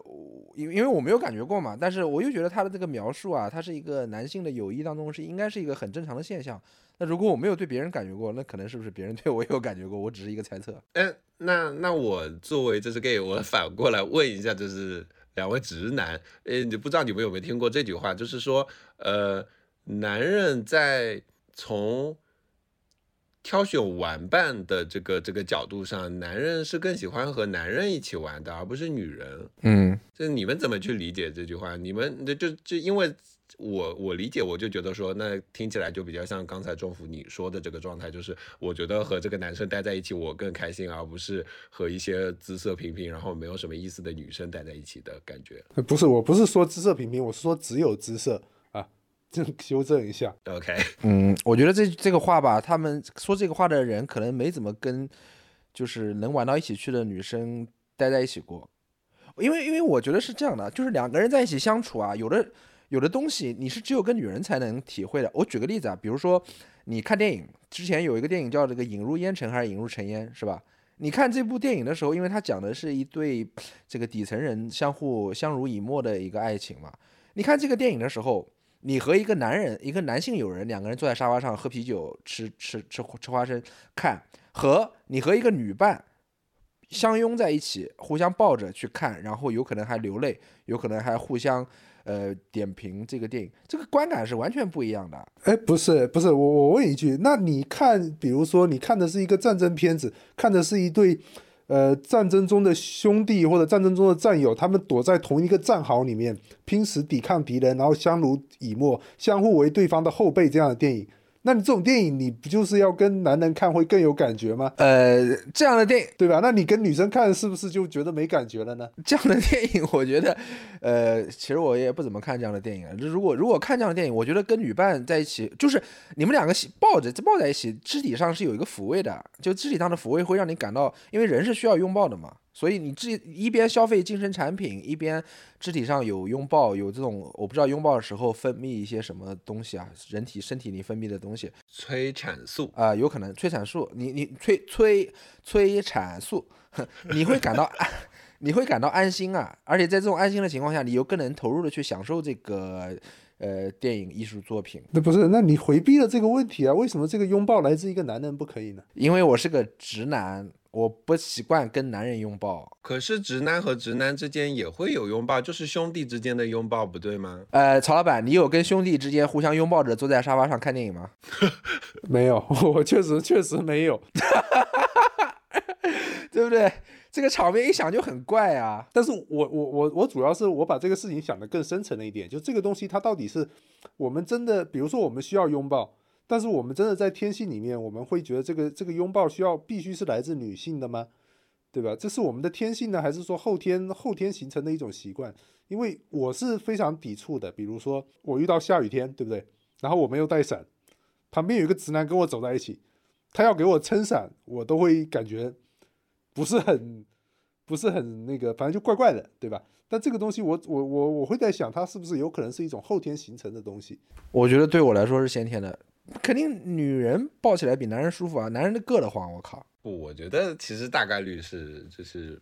因因为我没有感觉过嘛，但是我又觉得他的这个描述啊，他是一个男性的友谊当中是应该是一个很正常的现象。那如果我没有对别人感觉过，那可能是不是别人对我有感觉过？我只是一个猜测。哎，那那我作为这是 gay，我反过来问一下，就是两位直男，呃，你不知道你们有没有听过这句话，就是说，呃，男人在从挑选玩伴的这个这个角度上，男人是更喜欢和男人一起玩的，而不是女人。嗯，这你们怎么去理解这句话？你们那就就因为我我理解，我就觉得说，那听起来就比较像刚才中福你说的这个状态，就是我觉得和这个男生待在一起我更开心，而不是和一些姿色平平然后没有什么意思的女生待在一起的感觉。不是，我不是说姿色平平，我是说只有姿色 [LAUGHS] 修正一下。OK，嗯，我觉得这这个话吧，他们说这个话的人可能没怎么跟，就是能玩到一起去的女生待在一起过。因为因为我觉得是这样的，就是两个人在一起相处啊，有的有的东西你是只有跟女人才能体会的。我举个例子啊，比如说你看电影，之前有一个电影叫这个《引入烟尘》还是《引入尘烟》，是吧？你看这部电影的时候，因为它讲的是一对这个底层人相互相濡以沫的一个爱情嘛。你看这个电影的时候，你和一个男人，一个男性友人，两个人坐在沙发上喝啤酒、吃吃吃吃花生看，和你和一个女伴相拥在一起，互相抱着去看，然后有可能还流泪，有可能还互相呃点评这个电影，这个观感是完全不一样的。哎，不是不是，我我问一句，那你看，比如说你看的是一个战争片子，看的是一对呃战争中的兄弟或者战争中的战友，他们躲在同一个战壕里面拼死抵抗敌人，然后相濡以沫，相互为对方的后背这样的电影。那你这种电影，你不就是要跟男人看会更有感觉吗？呃，这样的电影，对吧？那你跟女生看是不是就觉得没感觉了呢？这样的电影，我觉得，呃，其实我也不怎么看这样的电影。如果如果看这样的电影，我觉得跟女伴在一起，就是你们两个抱着抱在一起，肢体上是有一个抚慰的，就肢体上的抚慰会让你感到，因为人是需要拥抱的嘛。所以你这一边消费精神产品，一边肢体上有拥抱，有这种我不知道拥抱的时候分泌一些什么东西啊，人体身体里分泌的东西，催产素啊，有可能催产素，你你催催催产素，你会感到，[LAUGHS] 你会感到安心啊，而且在这种安心的情况下，你又更能投入的去享受这个呃电影艺术作品。那不是，那你回避了这个问题啊？为什么这个拥抱来自一个男人不可以呢？因为我是个直男。我不习惯跟男人拥抱，可是直男和直男之间也会有拥抱，就是兄弟之间的拥抱，不对吗？呃，曹老板，你有跟兄弟之间互相拥抱着坐在沙发上看电影吗？没有，[LAUGHS] 我确实确实没有，[LAUGHS] 对不对？这个场面一想就很怪啊。但是我我我我主要是我把这个事情想得更深层了一点，就这个东西它到底是我们真的，比如说我们需要拥抱。但是我们真的在天性里面，我们会觉得这个这个拥抱需要必须是来自女性的吗？对吧？这是我们的天性呢，还是说后天后天形成的一种习惯？因为我是非常抵触的。比如说我遇到下雨天，对不对？然后我没有带伞，旁边有一个直男跟我走在一起，他要给我撑伞，我都会感觉不是很 [LAUGHS] 不是很那个，反正就怪怪的，对吧？但这个东西，我我我我会在想，它是不是有可能是一种后天形成的东西？我觉得对我来说是先天的。肯定女人抱起来比男人舒服啊，男人的硌得慌，我靠！不，我觉得其实大概率是就是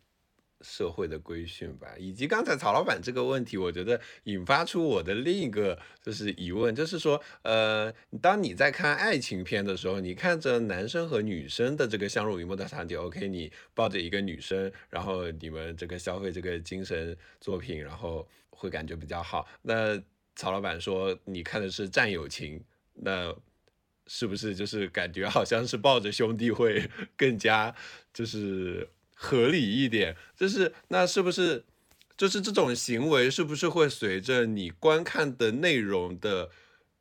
社会的规训吧，以及刚才曹老板这个问题，我觉得引发出我的另一个就是疑问，就是说，呃，当你在看爱情片的时候，你看着男生和女生的这个相濡以沫的场景，OK，你抱着一个女生，然后你们这个消费这个精神作品，然后会感觉比较好。那曹老板说你看的是战友情，那。是不是就是感觉好像是抱着兄弟会更加就是合理一点？就是那是不是就是这种行为是不是会随着你观看的内容的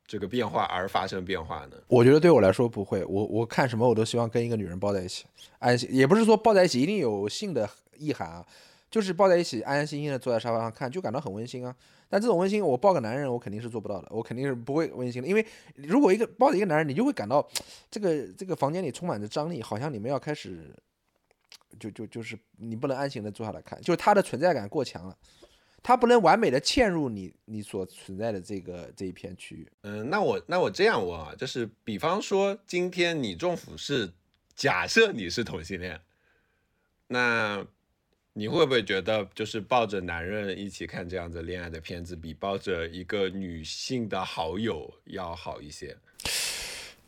这个变化而发生变化呢？我觉得对我来说不会，我我看什么我都希望跟一个女人抱在一起，安心也不是说抱在一起一定有性的意涵啊，就是抱在一起安安心心的坐在沙发上看，就感到很温馨啊。但这种温馨，我抱个男人，我肯定是做不到的，我肯定是不会温馨的。因为如果一个抱着一个男人，你就会感到这个这个房间里充满着张力，好像你们要开始，就就就是你不能安心的坐下来看，就是他的存在感过强了，他不能完美的嵌入你你所存在的这个这一片区域。嗯，那我那我这样问啊，就是比方说今天你中府是假设你是同性恋，那。你会不会觉得，就是抱着男人一起看这样子恋爱的片子，比抱着一个女性的好友要好一些？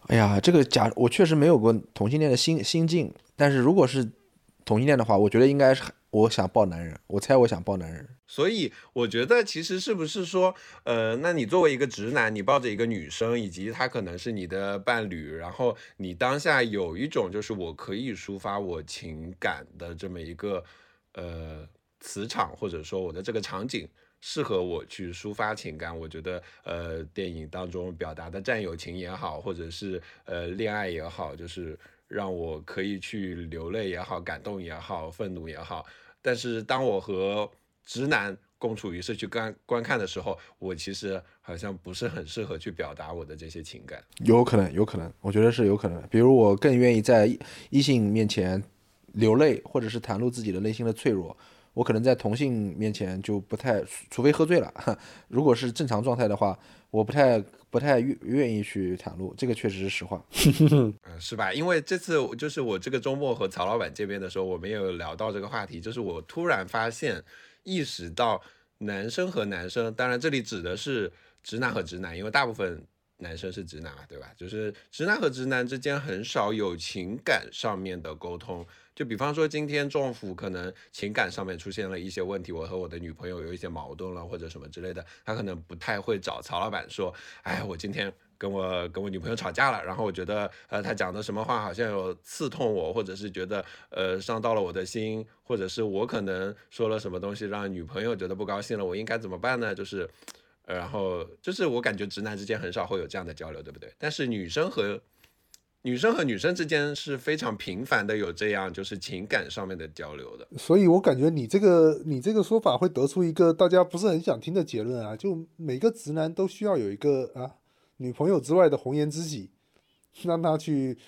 哎呀，这个假我确实没有过同性恋的心心境，但是如果是同性恋的话，我觉得应该是我想抱男人，我猜我想抱男人。所以我觉得其实是不是说，呃，那你作为一个直男，你抱着一个女生，以及她可能是你的伴侣，然后你当下有一种就是我可以抒发我情感的这么一个。呃，磁场或者说我的这个场景适合我去抒发情感，我觉得呃，电影当中表达的战友情也好，或者是呃恋爱也好，就是让我可以去流泪也好，感动也好，愤怒也好。但是当我和直男共处于社区观观看的时候，我其实好像不是很适合去表达我的这些情感。有可能，有可能，我觉得是有可能。比如我更愿意在异性面前。流泪，或者是袒露自己的内心的脆弱，我可能在同性面前就不太，除非喝醉了，[LAUGHS] 如果是正常状态的话，我不太不太愿愿意去袒露，这个确实是实话。[LAUGHS] 嗯，是吧？因为这次就是我这个周末和曹老板见面的时候，我们也有聊到这个话题，就是我突然发现，意识到男生和男生，当然这里指的是直男和直男，因为大部分男生是直男嘛，对吧？就是直男和直男之间很少有情感上面的沟通。就比方说，今天政府可能情感上面出现了一些问题，我和我的女朋友有一些矛盾了，或者什么之类的，他可能不太会找曹老板说，哎，我今天跟我跟我女朋友吵架了，然后我觉得，呃，他讲的什么话好像有刺痛我，或者是觉得，呃，伤到了我的心，或者是我可能说了什么东西让女朋友觉得不高兴了，我应该怎么办呢？就是，然后就是我感觉直男之间很少会有这样的交流，对不对？但是女生和女生和女生之间是非常频繁的有这样就是情感上面的交流的，所以我感觉你这个你这个说法会得出一个大家不是很想听的结论啊，就每个直男都需要有一个啊女朋友之外的红颜知己，让他去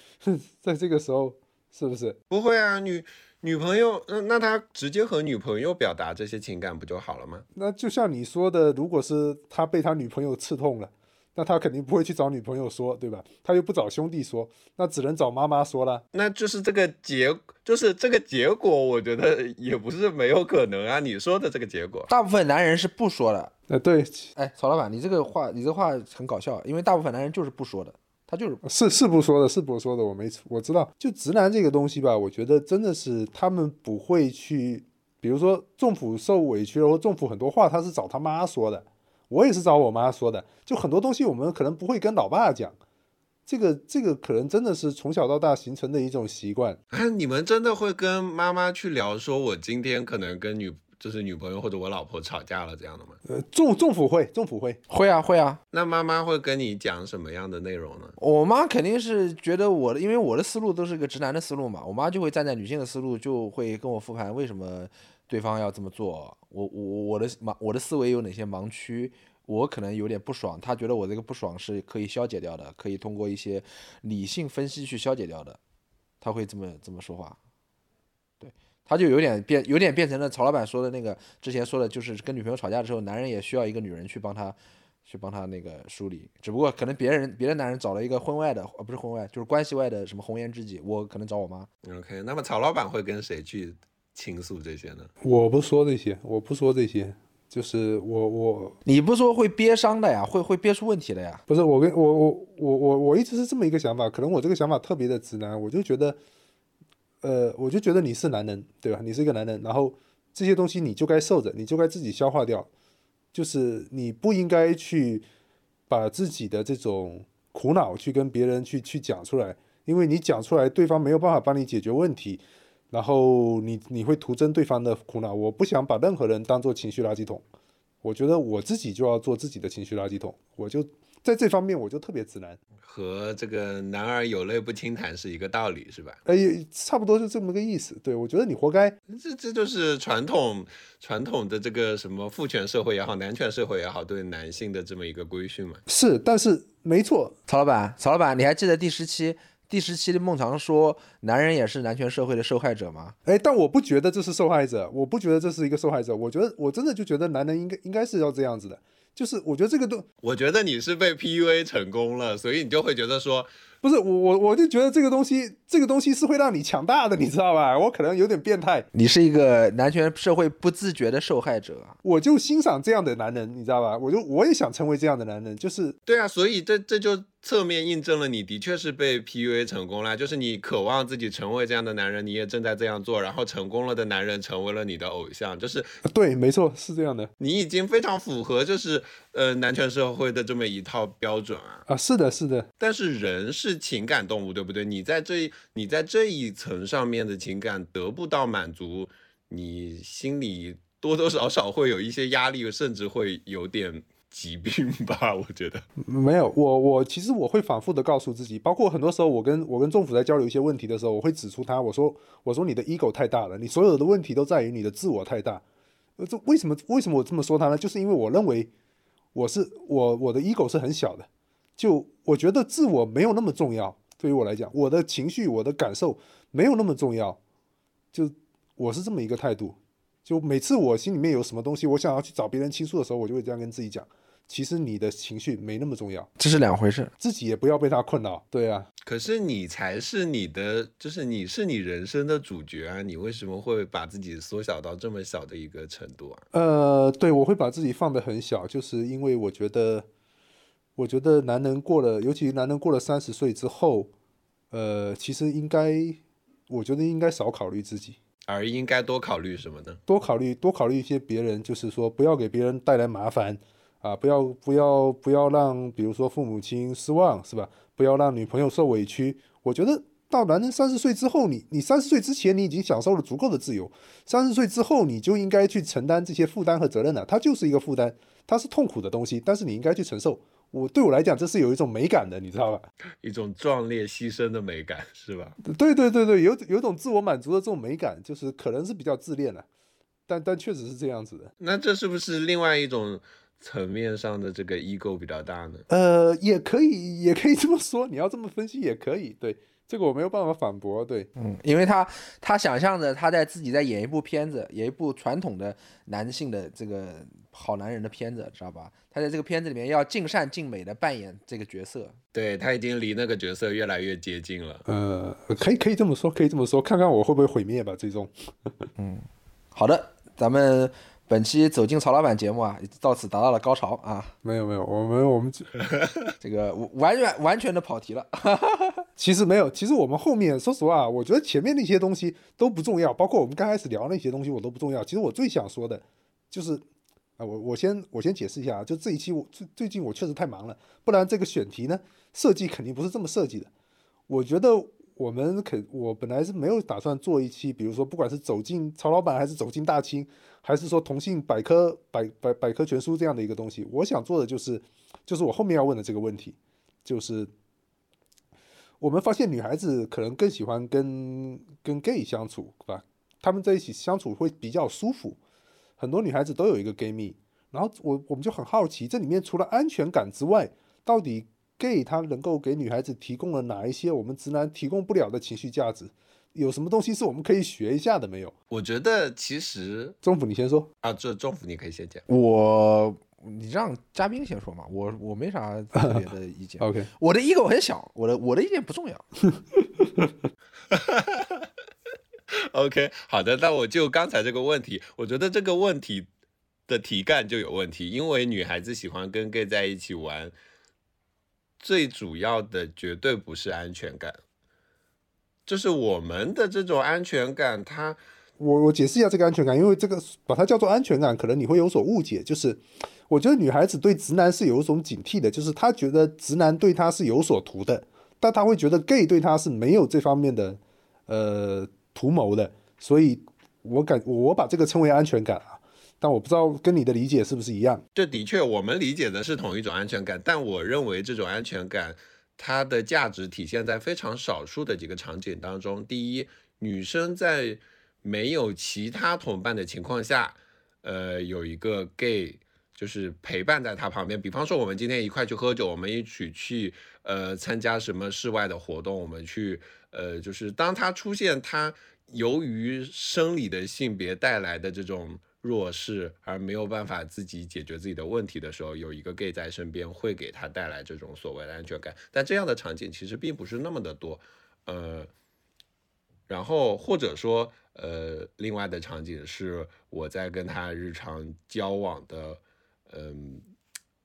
在这个时候是不是？不会啊，女女朋友，那那他直接和女朋友表达这些情感不就好了吗？那就像你说的，如果是他被他女朋友刺痛了。那他肯定不会去找女朋友说，对吧？他又不找兄弟说，那只能找妈妈说了。那就是这个结，就是这个结果，我觉得也不是没有可能啊。你说的这个结果，大部分男人是不说的。呃，对，哎，曹老板，你这个话，你这话很搞笑，因为大部分男人就是不说的，他就是是是不说的，是不说的，我没我知道。就直男这个东西吧，我觉得真的是他们不会去，比如说政府受委屈了，或仲甫很多话他是找他妈说的。我也是找我妈说的，就很多东西我们可能不会跟老爸讲，这个这个可能真的是从小到大形成的一种习惯。哎，你们真的会跟妈妈去聊，说我今天可能跟女就是女朋友或者我老婆吵架了这样的吗？呃，政政府会，政府会，会啊会啊。那妈妈会跟你讲什么样的内容呢？我妈肯定是觉得我的，因为我的思路都是个直男的思路嘛，我妈就会站在女性的思路，就会跟我复盘为什么。对方要这么做，我我我的盲我的思维有哪些盲区？我可能有点不爽，他觉得我这个不爽是可以消解掉的，可以通过一些理性分析去消解掉的，他会这么这么说话。对，他就有点变，有点变成了曹老板说的那个之前说的，就是跟女朋友吵架的时候，男人也需要一个女人去帮他去帮他那个梳理。只不过可能别人别的男人找了一个婚外的，呃，不是婚外，就是关系外的什么红颜知己，我可能找我妈。OK，那么曹老板会跟谁去？倾诉这些呢？我不说这些，我不说这些，就是我我你不说会憋伤的呀，会会憋出问题的呀。不是我跟我我我我我一直是这么一个想法，可能我这个想法特别的直男，我就觉得，呃，我就觉得你是男人，对吧？你是一个男人，然后这些东西你就该受着，你就该自己消化掉，就是你不应该去把自己的这种苦恼去跟别人去去讲出来，因为你讲出来，对方没有办法帮你解决问题。然后你你会徒增对方的苦恼，我不想把任何人当做情绪垃圾桶，我觉得我自己就要做自己的情绪垃圾桶，我就在这方面我就特别直男，和这个男儿有泪不轻弹是一个道理，是吧？哎，差不多是这么个意思。对，我觉得你活该，这这就是传统传统的这个什么父权社会也好，男权社会也好，对男性的这么一个规训嘛。是，但是没错，曹老板，曹老板，你还记得第十期？第十期的孟尝说：“男人也是男权社会的受害者吗？”哎，但我不觉得这是受害者，我不觉得这是一个受害者。我觉得我真的就觉得男人应该应该是要这样子的，就是我觉得这个都，我觉得你是被 PUA 成功了，所以你就会觉得说。不是我我我就觉得这个东西这个东西是会让你强大的，你知道吧？我可能有点变态。你是一个男权社会不自觉的受害者。我就欣赏这样的男人，你知道吧？我就我也想成为这样的男人，就是对啊。所以这这就侧面印证了你的确是被 PUA 成功了，就是你渴望自己成为这样的男人，你也正在这样做，然后成功了的男人成为了你的偶像，就是对，没错，是这样的。你已经非常符合就是呃男权社会的这么一套标准啊啊，是的，是的。但是人是。情感动物，对不对？你在这你在这一层上面的情感得不到满足，你心里多多少少会有一些压力，甚至会有点疾病吧？我觉得没有，我我其实我会反复的告诉自己，包括很多时候我跟我跟政府在交流一些问题的时候，我会指出他，我说我说你的 ego 太大了，你所有的问题都在于你的自我太大。呃，这为什么为什么我这么说他呢？就是因为我认为我是我我的 ego 是很小的。就我觉得自我没有那么重要，对于我来讲，我的情绪、我的感受没有那么重要。就我是这么一个态度，就每次我心里面有什么东西，我想要去找别人倾诉的时候，我就会这样跟自己讲：其实你的情绪没那么重要，这是两回事。自己也不要被他困扰。对啊，可是你才是你的，就是你是你人生的主角啊！你为什么会把自己缩小到这么小的一个程度啊？呃，对，我会把自己放得很小，就是因为我觉得，我觉得男人过了，尤其男人过了三十岁之后，呃，其实应该，我觉得应该少考虑自己。而应该多考虑什么呢？多考虑多考虑一些别人，就是说不要给别人带来麻烦啊，不要不要不要让比如说父母亲失望，是吧？不要让女朋友受委屈。我觉得到男人三十岁之后，你你三十岁之前你已经享受了足够的自由，三十岁之后你就应该去承担这些负担和责任了。它就是一个负担，它是痛苦的东西，但是你应该去承受。我对我来讲，这是有一种美感的，你知道吧？一种壮烈牺牲的美感，是吧？对对对对，有有种自我满足的这种美感，就是可能是比较自恋了，但但确实是这样子的。那这是不是另外一种层面上的这个 ego 比较大呢？呃，也可以，也可以这么说。你要这么分析也可以，对这个我没有办法反驳。对，嗯，因为他他想象着他在自己在演一部片子，演一部传统的男性的这个好男人的片子，知道吧？他在这个片子里面要尽善尽美的扮演这个角色。对他已经离那个角色越来越接近了。呃，可以可以这么说，可以这么说，看看我会不会毁灭吧，最终。[LAUGHS] 嗯好的，咱们本期走进曹老板节目啊，到此达到了高潮啊，没有没有，我们我们 [LAUGHS] 这个完全完全的跑题了。[LAUGHS] 其实没有，其实我们后面说实话，我觉得前面那些东西都不重要，包括我们刚开始聊那些东西我都不重要。其实我最想说的，就是啊，我我先我先解释一下啊，就这一期我最最近我确实太忙了，不然这个选题呢设计肯定不是这么设计的。我觉得我们肯我本来是没有打算做一期，比如说不管是走进曹老板，还是走进大清，还是说同性百科百百百科全书这样的一个东西，我想做的就是就是我后面要问的这个问题，就是。我们发现女孩子可能更喜欢跟跟 gay 相处，对吧？他们在一起相处会比较舒服。很多女孩子都有一个 gay 蜜，然后我我们就很好奇，这里面除了安全感之外，到底 gay 他能够给女孩子提供了哪一些我们直男提供不了的情绪价值？有什么东西是我们可以学一下的没有？我觉得其实中府你先说。啊，这政府你可以先讲。我你让嘉宾先说嘛，我我没啥特别的意见。[LAUGHS] OK，我的 ego 很小，我的我的意见不重要。[LAUGHS] OK，好的，那我就刚才这个问题，我觉得这个问题的题干就有问题，因为女孩子喜欢跟 gay 在一起玩，最主要的绝对不是安全感，就是我们的这种安全感，它我我解释一下这个安全感，因为这个把它叫做安全感，可能你会有所误解。就是我觉得女孩子对直男是有一种警惕的，就是她觉得直男对她是有所图的，但她会觉得 gay 对她是没有这方面的呃图谋的，所以我感我把这个称为安全感啊，但我不知道跟你的理解是不是一样。这的确我们理解的是同一种安全感，但我认为这种安全感它的价值体现在非常少数的几个场景当中。第一，女生在没有其他同伴的情况下，呃，有一个 gay 就是陪伴在她旁边。比方说，我们今天一块去喝酒，我们一起去呃参加什么室外的活动，我们去呃，就是当他出现他由于生理的性别带来的这种弱势而没有办法自己解决自己的问题的时候，有一个 gay 在身边会给他带来这种所谓的安全感。但这样的场景其实并不是那么的多，呃，然后或者说呃，另外的场景是我在跟他日常交往的，嗯、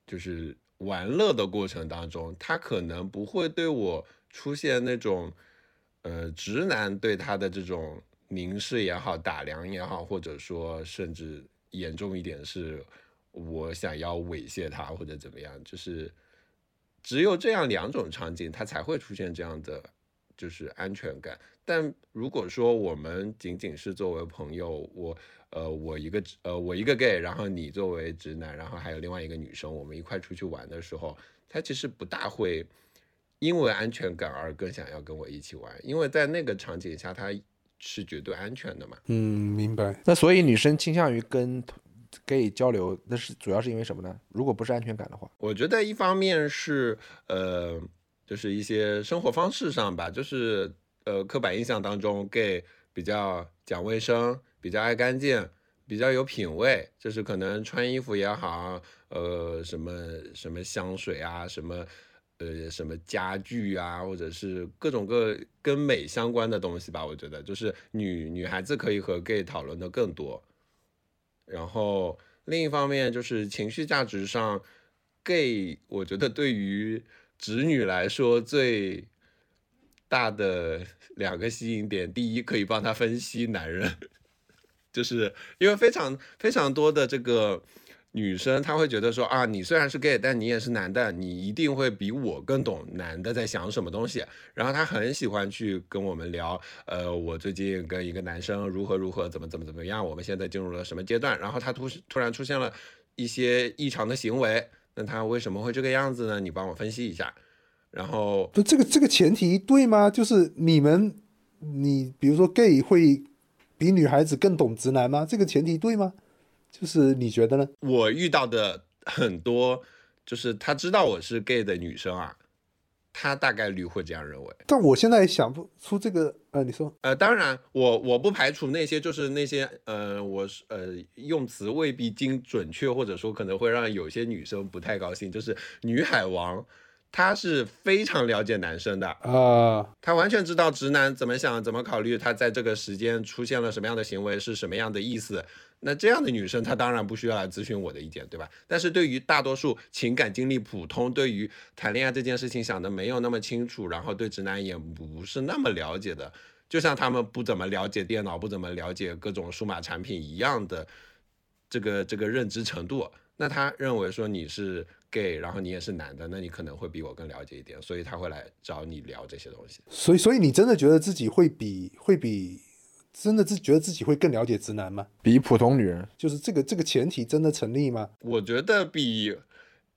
就是玩乐的过程当中，他可能不会对我出现那种，呃，直男对他的这种凝视也好、打量也好，或者说甚至严重一点是，我想要猥亵他或者怎么样，就是只有这样两种场景，他才会出现这样的就是安全感。但如果说我们仅仅是作为朋友，我呃我一个呃我一个 gay，然后你作为直男，然后还有另外一个女生，我们一块出去玩的时候，他其实不大会因为安全感而更想要跟我一起玩，因为在那个场景下他是绝对安全的嘛。嗯，明白。那所以女生倾向于跟 gay 交流，那是主要是因为什么呢？如果不是安全感的话，我觉得一方面是呃，就是一些生活方式上吧，就是呃刻板印象当中，gay 比较讲卫生，比较爱干净，比较有品味，就是可能穿衣服也好，呃，什么什么香水啊，什么呃什么家具啊，或者是各种各跟美相关的东西吧。我觉得就是女女孩子可以和 gay 讨论的更多。然后另一方面就是情绪价值上，gay 我觉得对于直女来说最大的两个吸引点，第一可以帮她分析男人。[LAUGHS] 就是因为非常非常多的这个女生，她会觉得说啊，你虽然是 gay，但你也是男的，你一定会比我更懂男的在想什么东西。然后她很喜欢去跟我们聊，呃，我最近跟一个男生如何如何，怎么怎么怎么样，我们现在进入了什么阶段。然后他突突然出现了一些异常的行为，那他为什么会这个样子呢？你帮我分析一下。然后不，这个这个前提对吗？就是你们，你比如说 gay 会。比女孩子更懂直男吗？这个前提对吗？就是你觉得呢？我遇到的很多，就是他知道我是 gay 的女生啊，他大概率会这样认为。但我现在想不出这个，呃，你说，呃，当然，我我不排除那些，就是那些，呃，我是呃用词未必精准确，或者说可能会让有些女生不太高兴，就是女海王。他是非常了解男生的啊，他完全知道直男怎么想、怎么考虑，他在这个时间出现了什么样的行为是什么样的意思。那这样的女生，她当然不需要来咨询我的意见，对吧？但是对于大多数情感经历普通、对于谈恋爱这件事情想的没有那么清楚，然后对直男也不是那么了解的，就像他们不怎么了解电脑、不怎么了解各种数码产品一样的这个这个认知程度，那他认为说你是。gay，然后你也是男的，那你可能会比我更了解一点，所以他会来找你聊这些东西。所以，所以你真的觉得自己会比会比真的自觉得自己会更了解直男吗？比普通女人，就是这个这个前提真的成立吗？我觉得比。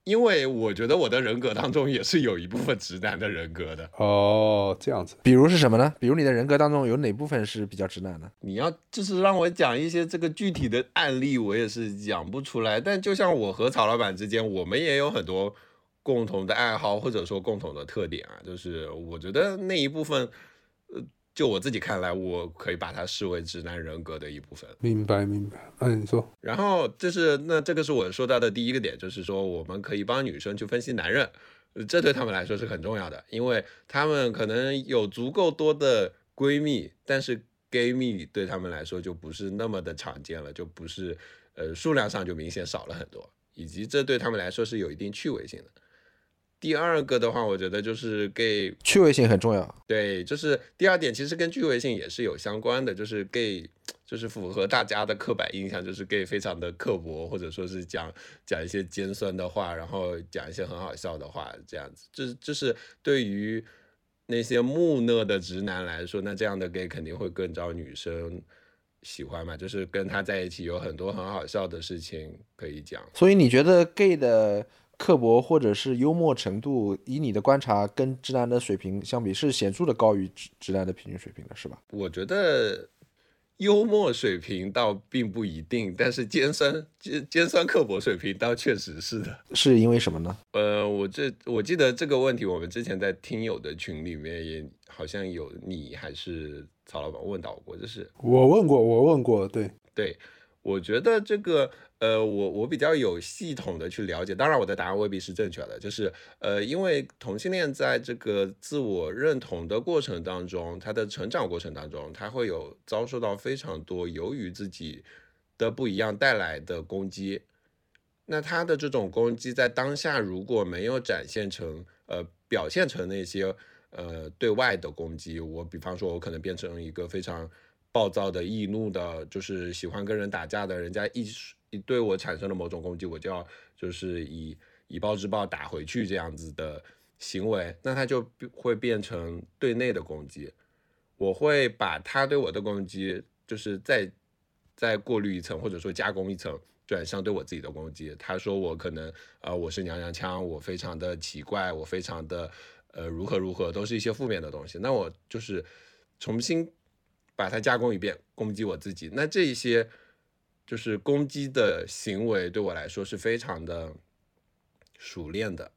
因为我觉得我的人格当中也是有一部分直男的人格的哦，这样子，比如是什么呢？比如你的人格当中有哪部分是比较直男的？你要就是让我讲一些这个具体的案例，我也是讲不出来。但就像我和曹老板之间，我们也有很多共同的爱好或者说共同的特点啊，就是我觉得那一部分，呃。就我自己看来，我可以把它视为直男人格的一部分。明白，明白。嗯，你说。然后就是那这个是我说到的第一个点，就是说我们可以帮女生去分析男人，这对他们来说是很重要的，因为他们可能有足够多的闺蜜，但是 gay 蜜对他们来说就不是那么的常见了，就不是呃数量上就明显少了很多，以及这对他们来说是有一定趣味性的。第二个的话，我觉得就是给趣味性很重要。对，就是第二点，其实跟趣味性也是有相关的，就是 gay 就是符合大家的刻板印象，就是 gay 非常的刻薄，或者说是讲讲一些尖酸的话，然后讲一些很好笑的话，这样子。这这是对于那些木讷的直男来说，那这样的 gay 肯定会更招女生喜欢嘛，就是跟他在一起有很多很好笑的事情可以讲。所以你觉得 gay 的？刻薄或者是幽默程度，以你的观察跟直男的水平相比，是显著的高于直直男的平均水平的，是吧？我觉得幽默水平倒并不一定，但是尖酸尖尖酸刻薄水平倒确实是的。是因为什么呢？呃，我这我记得这个问题，我们之前在听友的群里面也好像有你还是曹老板问到过，就是我问过，我问过，对对，我觉得这个。呃，我我比较有系统的去了解，当然我的答案未必是正确的，就是呃，因为同性恋在这个自我认同的过程当中，他的成长过程当中，他会有遭受到非常多由于自己的不一样带来的攻击，那他的这种攻击在当下如果没有展现成呃表现成那些呃对外的攻击，我比方说我可能变成一个非常暴躁的易怒的，就是喜欢跟人打架的人家一。一对我产生了某种攻击，我就要就是以以暴制暴打回去这样子的行为，那他就会变成对内的攻击。我会把他对我的攻击，就是再再过滤一层，或者说加工一层，转向对我自己的攻击。他说我可能呃我是娘娘腔，我非常的奇怪，我非常的呃如何如何，都是一些负面的东西。那我就是重新把它加工一遍，攻击我自己。那这一些。就是攻击的行为对我来说是非常的熟练的，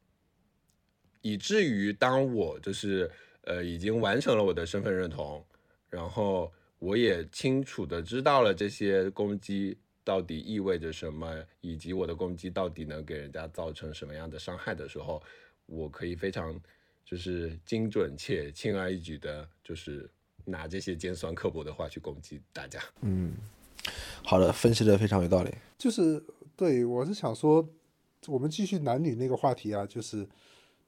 以至于当我就是呃已经完成了我的身份认同，然后我也清楚的知道了这些攻击到底意味着什么，以及我的攻击到底能给人家造成什么样的伤害的时候，我可以非常就是精准且轻而易举的，就是拿这些尖酸刻薄的话去攻击大家。嗯，好的，分析的非常有道理。就是对我是想说，我们继续男女那个话题啊，就是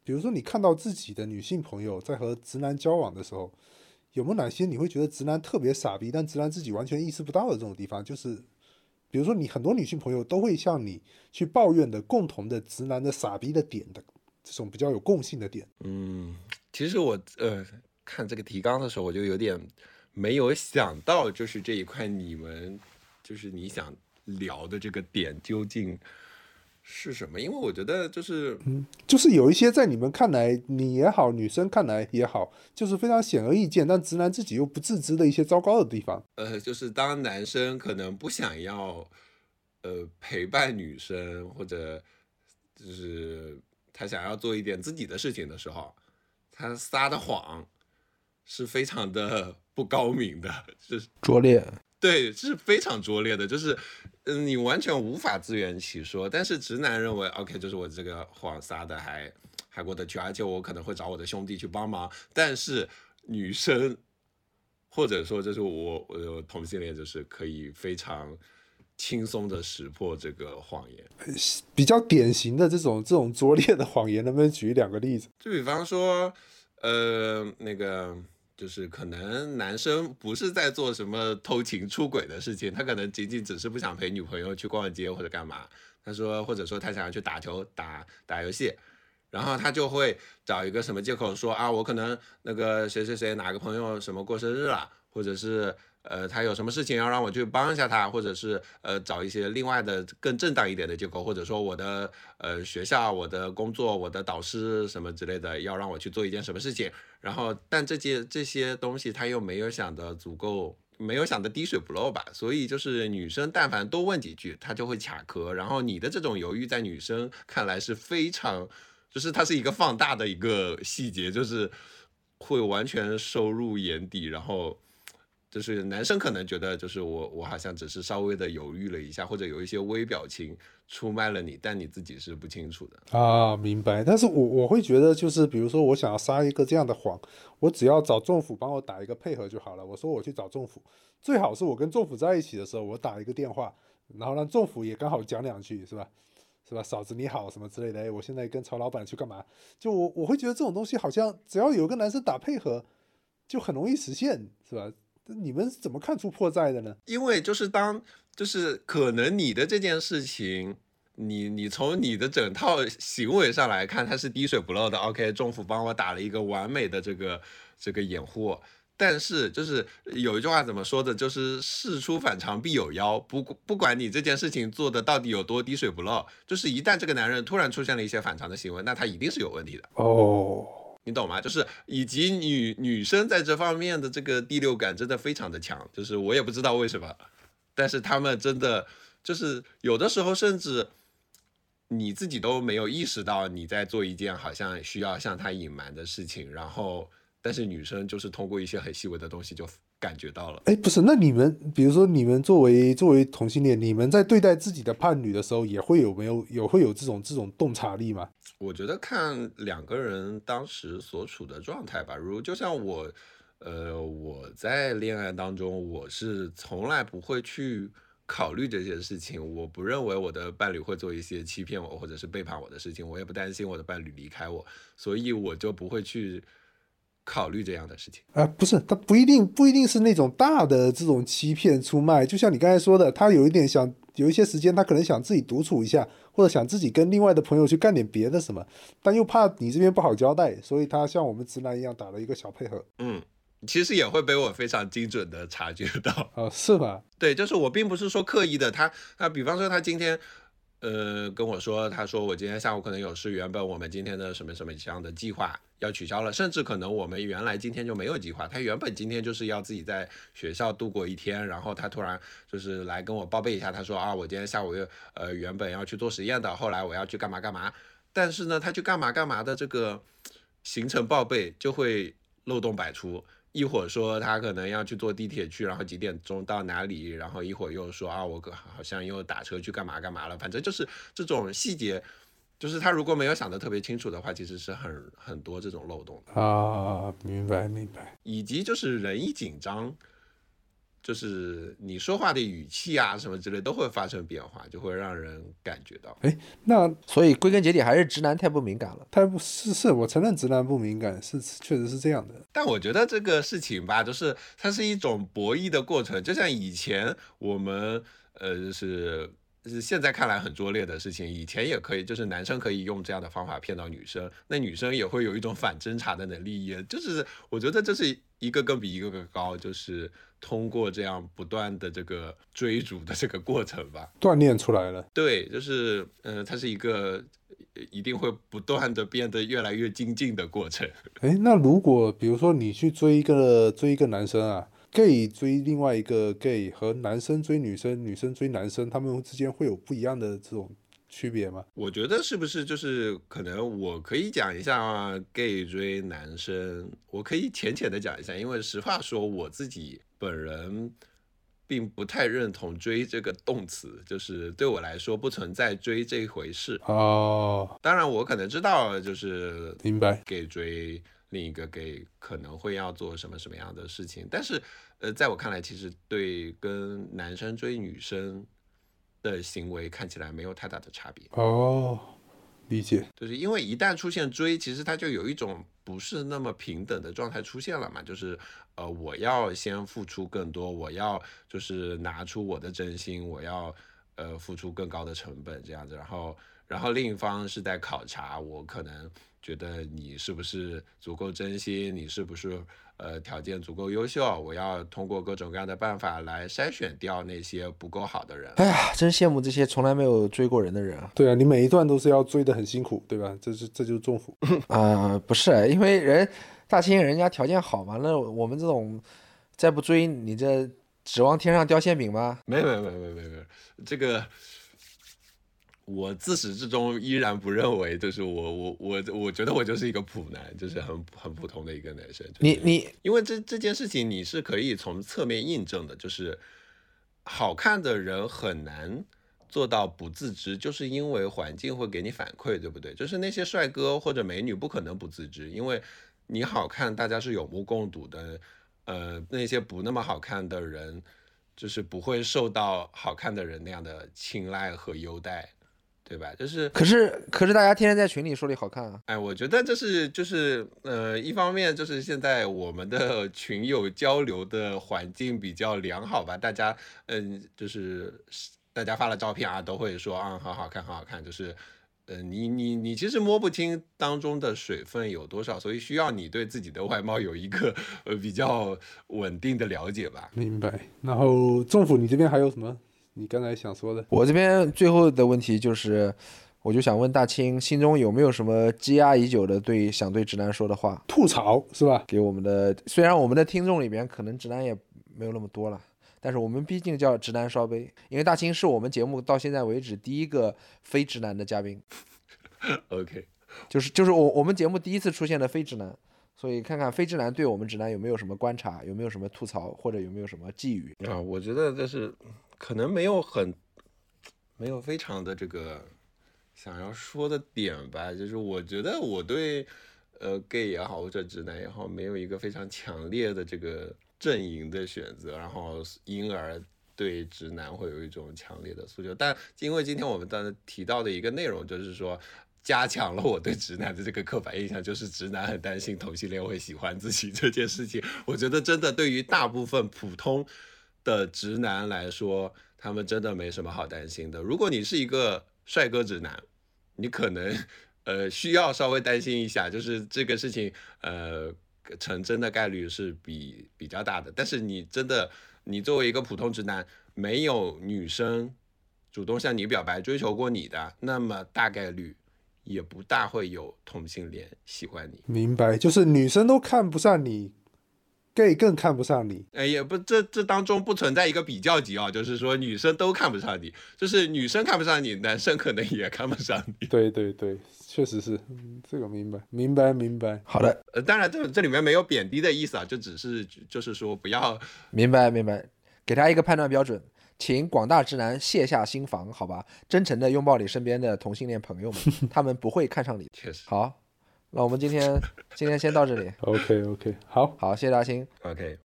比如说你看到自己的女性朋友在和直男交往的时候，有没有哪些你会觉得直男特别傻逼，但直男自己完全意识不到的这种地方？就是比如说你很多女性朋友都会向你去抱怨的共同的直男的傻逼的点的这种比较有共性的点。嗯，其实我呃看这个提纲的时候，我就有点没有想到，就是这一块你们就是你想聊的这个点究竟是什么？因为我觉得就是嗯就是有一些在你们看来，你也好，女生看来也好，就是非常显而易见，但直男自己又不自知的一些糟糕的地方。呃，就是当男生可能不想要呃陪伴女生，或者就是他想要做一点自己的事情的时候，他撒的谎是非常的不高明的，就是拙劣，对，是非常拙劣的，就是，嗯，你完全无法自圆其说。但是直男认为，OK，就是我这个谎撒的还还过得去，而且我可能会找我的兄弟去帮忙。但是女生，或者说就是我，我同性恋，就是可以非常轻松的识破这个谎言。比较典型的这种这种拙劣的谎言，能不能举两个例子？就比方说，呃，那个就是可能男生不是在做什么偷情出轨的事情，他可能仅仅只是不想陪女朋友去逛街或者干嘛。他说，或者说他想要去打球、打打游戏，然后他就会找一个什么借口说啊，我可能那个谁谁谁哪个朋友什么过生日了，或者是呃他有什么事情要让我去帮一下他，或者是呃找一些另外的更正当一点的借口，或者说我的呃学校、我的工作、我的导师什么之类的要让我去做一件什么事情，然后但这些这些东西他又没有想的足够。没有想的滴水不漏吧，所以就是女生但凡多问几句，他就会卡壳。然后你的这种犹豫，在女生看来是非常，就是它是一个放大的一个细节，就是会完全收入眼底。然后就是男生可能觉得，就是我我好像只是稍微的犹豫了一下，或者有一些微表情出卖了你，但你自己是不清楚的。啊，明白。但是我我会觉得，就是比如说我想要撒一个这样的谎，我只要找政府帮我打一个配合就好了。我说我去找政府，最好是我跟政府在一起的时候，我打一个电话，然后让政府也刚好讲两句，是吧？是吧？嫂子你好，什么之类的。哎，我现在跟曹老板去干嘛？就我我会觉得这种东西好像只要有个男生打配合，就很容易实现，是吧？你们是怎么看出破绽的呢？因为就是当就是可能你的这件事情，你你从你的整套行为上来看，它是滴水不漏的。OK，政府帮我打了一个完美的这个这个掩护，但是就是有一句话怎么说的，就是事出反常必有妖。不不管你这件事情做的到底有多滴水不漏，就是一旦这个男人突然出现了一些反常的行为，那他一定是有问题的。哦，你懂吗？就是以及女女生在这方面的这个第六感真的非常的强，就是我也不知道为什么，但是她们真的就是有的时候甚至你自己都没有意识到你在做一件好像需要向她隐瞒的事情，然后但是女生就是通过一些很细微的东西就感觉到了。哎，不是，那你们比如说你们作为作为同性恋，你们在对待自己的伴侣的时候，也会有没有也会有这种这种洞察力吗？我觉得看两个人当时所处的状态吧，如就像我，呃，我在恋爱当中，我是从来不会去考虑这些事情，我不认为我的伴侣会做一些欺骗我或者是背叛我的事情，我也不担心我的伴侣离开我，所以我就不会去考虑这样的事情。啊、不是，他不一定不一定是那种大的这种欺骗出卖，就像你刚才说的，他有一点想有一些时间，他可能想自己独处一下，或者想自己跟另外的朋友去干点别的什么，但又怕你这边不好交代，所以他像我们直男一样打了一个小配合。嗯，其实也会被我非常精准的察觉到。啊、是吧？对，就是我并不是说刻意的，他啊比方说他今天，呃，跟我说，他说我今天下午可能有事，原本我们今天的什么什么这样的计划要取消了，甚至可能我们原来今天就没有计划，他原本今天就是要自己在学校度过一天，然后他突然就是来跟我报备一下，他说啊，我今天下午又呃原本要去做实验的，后来我要去干嘛干嘛，但是呢，他去干嘛干嘛的这个行程报备就会漏洞百出。一会儿说他可能要去坐地铁去，然后几点钟到哪里，然后一会儿又说啊，我好像又打车去干嘛干嘛了，反正就是这种细节，就是他如果没有想得特别清楚的话，其实是很很多这种漏洞的啊，明白明白，以及就是人一紧张。就是你说话的语气啊，什么之类都会发生变化，就会让人感觉到。哎，那所以归根结底还是直男太不敏感了。太不是是，我承认直男不敏感，是确实是这样的。但我觉得这个事情吧，就是它是一种博弈的过程，就像以前我们呃就是。是现在看来很拙劣的事情，以前也可以，就是男生可以用这样的方法骗到女生，那女生也会有一种反侦查的能力，也就是我觉得这是一个个比一个个高，就是通过这样不断的这个追逐的这个过程吧，锻炼出来了。对，就是嗯，它是一个一定会不断的变得越来越精进的过程。哎，那如果比如说你去追一个追一个男生啊？gay 追另外一个 gay 和男生追女生，女生追男生，他们之间会有不一样的这种区别吗？我觉得是不是就是可能我可以讲一下 gay 追男生，我可以浅浅的讲一下，因为实话说我自己本人并不太认同“追”这个动词，就是对我来说不存在追这一回事。哦，当然我可能知道，就是明白 gay 追。另一个给可能会要做什么什么样的事情，但是，呃，在我看来，其实对跟男生追女生的行为看起来没有太大的差别。哦，理解，就是因为一旦出现追，其实它就有一种不是那么平等的状态出现了嘛，就是呃，我要先付出更多，我要就是拿出我的真心，我要呃付出更高的成本这样子，然后然后另一方是在考察我可能。觉得你是不是足够真心？你是不是呃条件足够优秀？我要通过各种各样的办法来筛选掉那些不够好的人。哎呀，真羡慕这些从来没有追过人的人啊！对啊，你每一段都是要追的很辛苦，对吧？这是这就是重负啊！不是，因为人大清人家条件好嘛，那我们这种再不追，你这指望天上掉馅饼吗？没有没有没没没有，这个。我自始至终依然不认为，就是我我我我觉得我就是一个普男，就是很很普通的一个男生。你你，因为这这件事情你是可以从侧面印证的，就是好看的人很难做到不自知，就是因为环境会给你反馈，对不对？就是那些帅哥或者美女不可能不自知，因为你好看，大家是有目共睹的。呃，那些不那么好看的人，就是不会受到好看的人那样的青睐和优待。对吧？就是，可是，可是大家天天在群里说你好看啊！哎，我觉得这是，就是，呃，一方面就是现在我们的群友交流的环境比较良好吧，大家，嗯，就是大家发了照片啊，都会说啊，很好看，好好看。就是，呃，你你你其实摸不清当中的水分有多少，所以需要你对自己的外貌有一个呃比较稳定的了解吧。明白。然后政府，你这边还有什么？你刚才想说的，我这边最后的问题就是，我就想问大清，心中有没有什么积压已久的对想对直男说的话？吐槽是吧？给我们的，虽然我们的听众里边可能直男也没有那么多了，但是我们毕竟叫直男烧杯，因为大清是我们节目到现在为止第一个非直男的嘉宾。[LAUGHS] OK，就是就是我我们节目第一次出现的非直男，所以看看非直男对我们直男有没有什么观察，有没有什么吐槽，或者有没有什么寄语啊？我觉得这是。可能没有很，没有非常的这个想要说的点吧，就是我觉得我对呃 gay 也好或者直男也好，没有一个非常强烈的这个阵营的选择，然后因而对直男会有一种强烈的诉求。但因为今天我们当时提到的一个内容，就是说加强了我对直男的这个刻板印象，就是直男很担心同性恋会喜欢自己这件事情。我觉得真的对于大部分普通。的直男来说，他们真的没什么好担心的。如果你是一个帅哥直男，你可能呃需要稍微担心一下，就是这个事情呃成真的概率是比比较大的。但是你真的，你作为一个普通直男，没有女生主动向你表白追求过你的，那么大概率也不大会有同性恋喜欢你。明白，就是女生都看不上你。Gay 更看不上你。哎，也不，这这当中不存在一个比较级啊，就是说女生都看不上你，就是女生看不上你，男生可能也看不上你。对对对，确实是，嗯这个明白，明白，明白。好的，呃，当然这这里面没有贬低的意思啊，就只是就是说不要明白明白，给他一个判断标准，请广大直男卸下心防，好吧，真诚的拥抱你身边的同性恋朋友们，[LAUGHS] 他们不会看上你。确实好，那我们今天今天先到这里，OK OK，好，好，谢谢大兴。OK，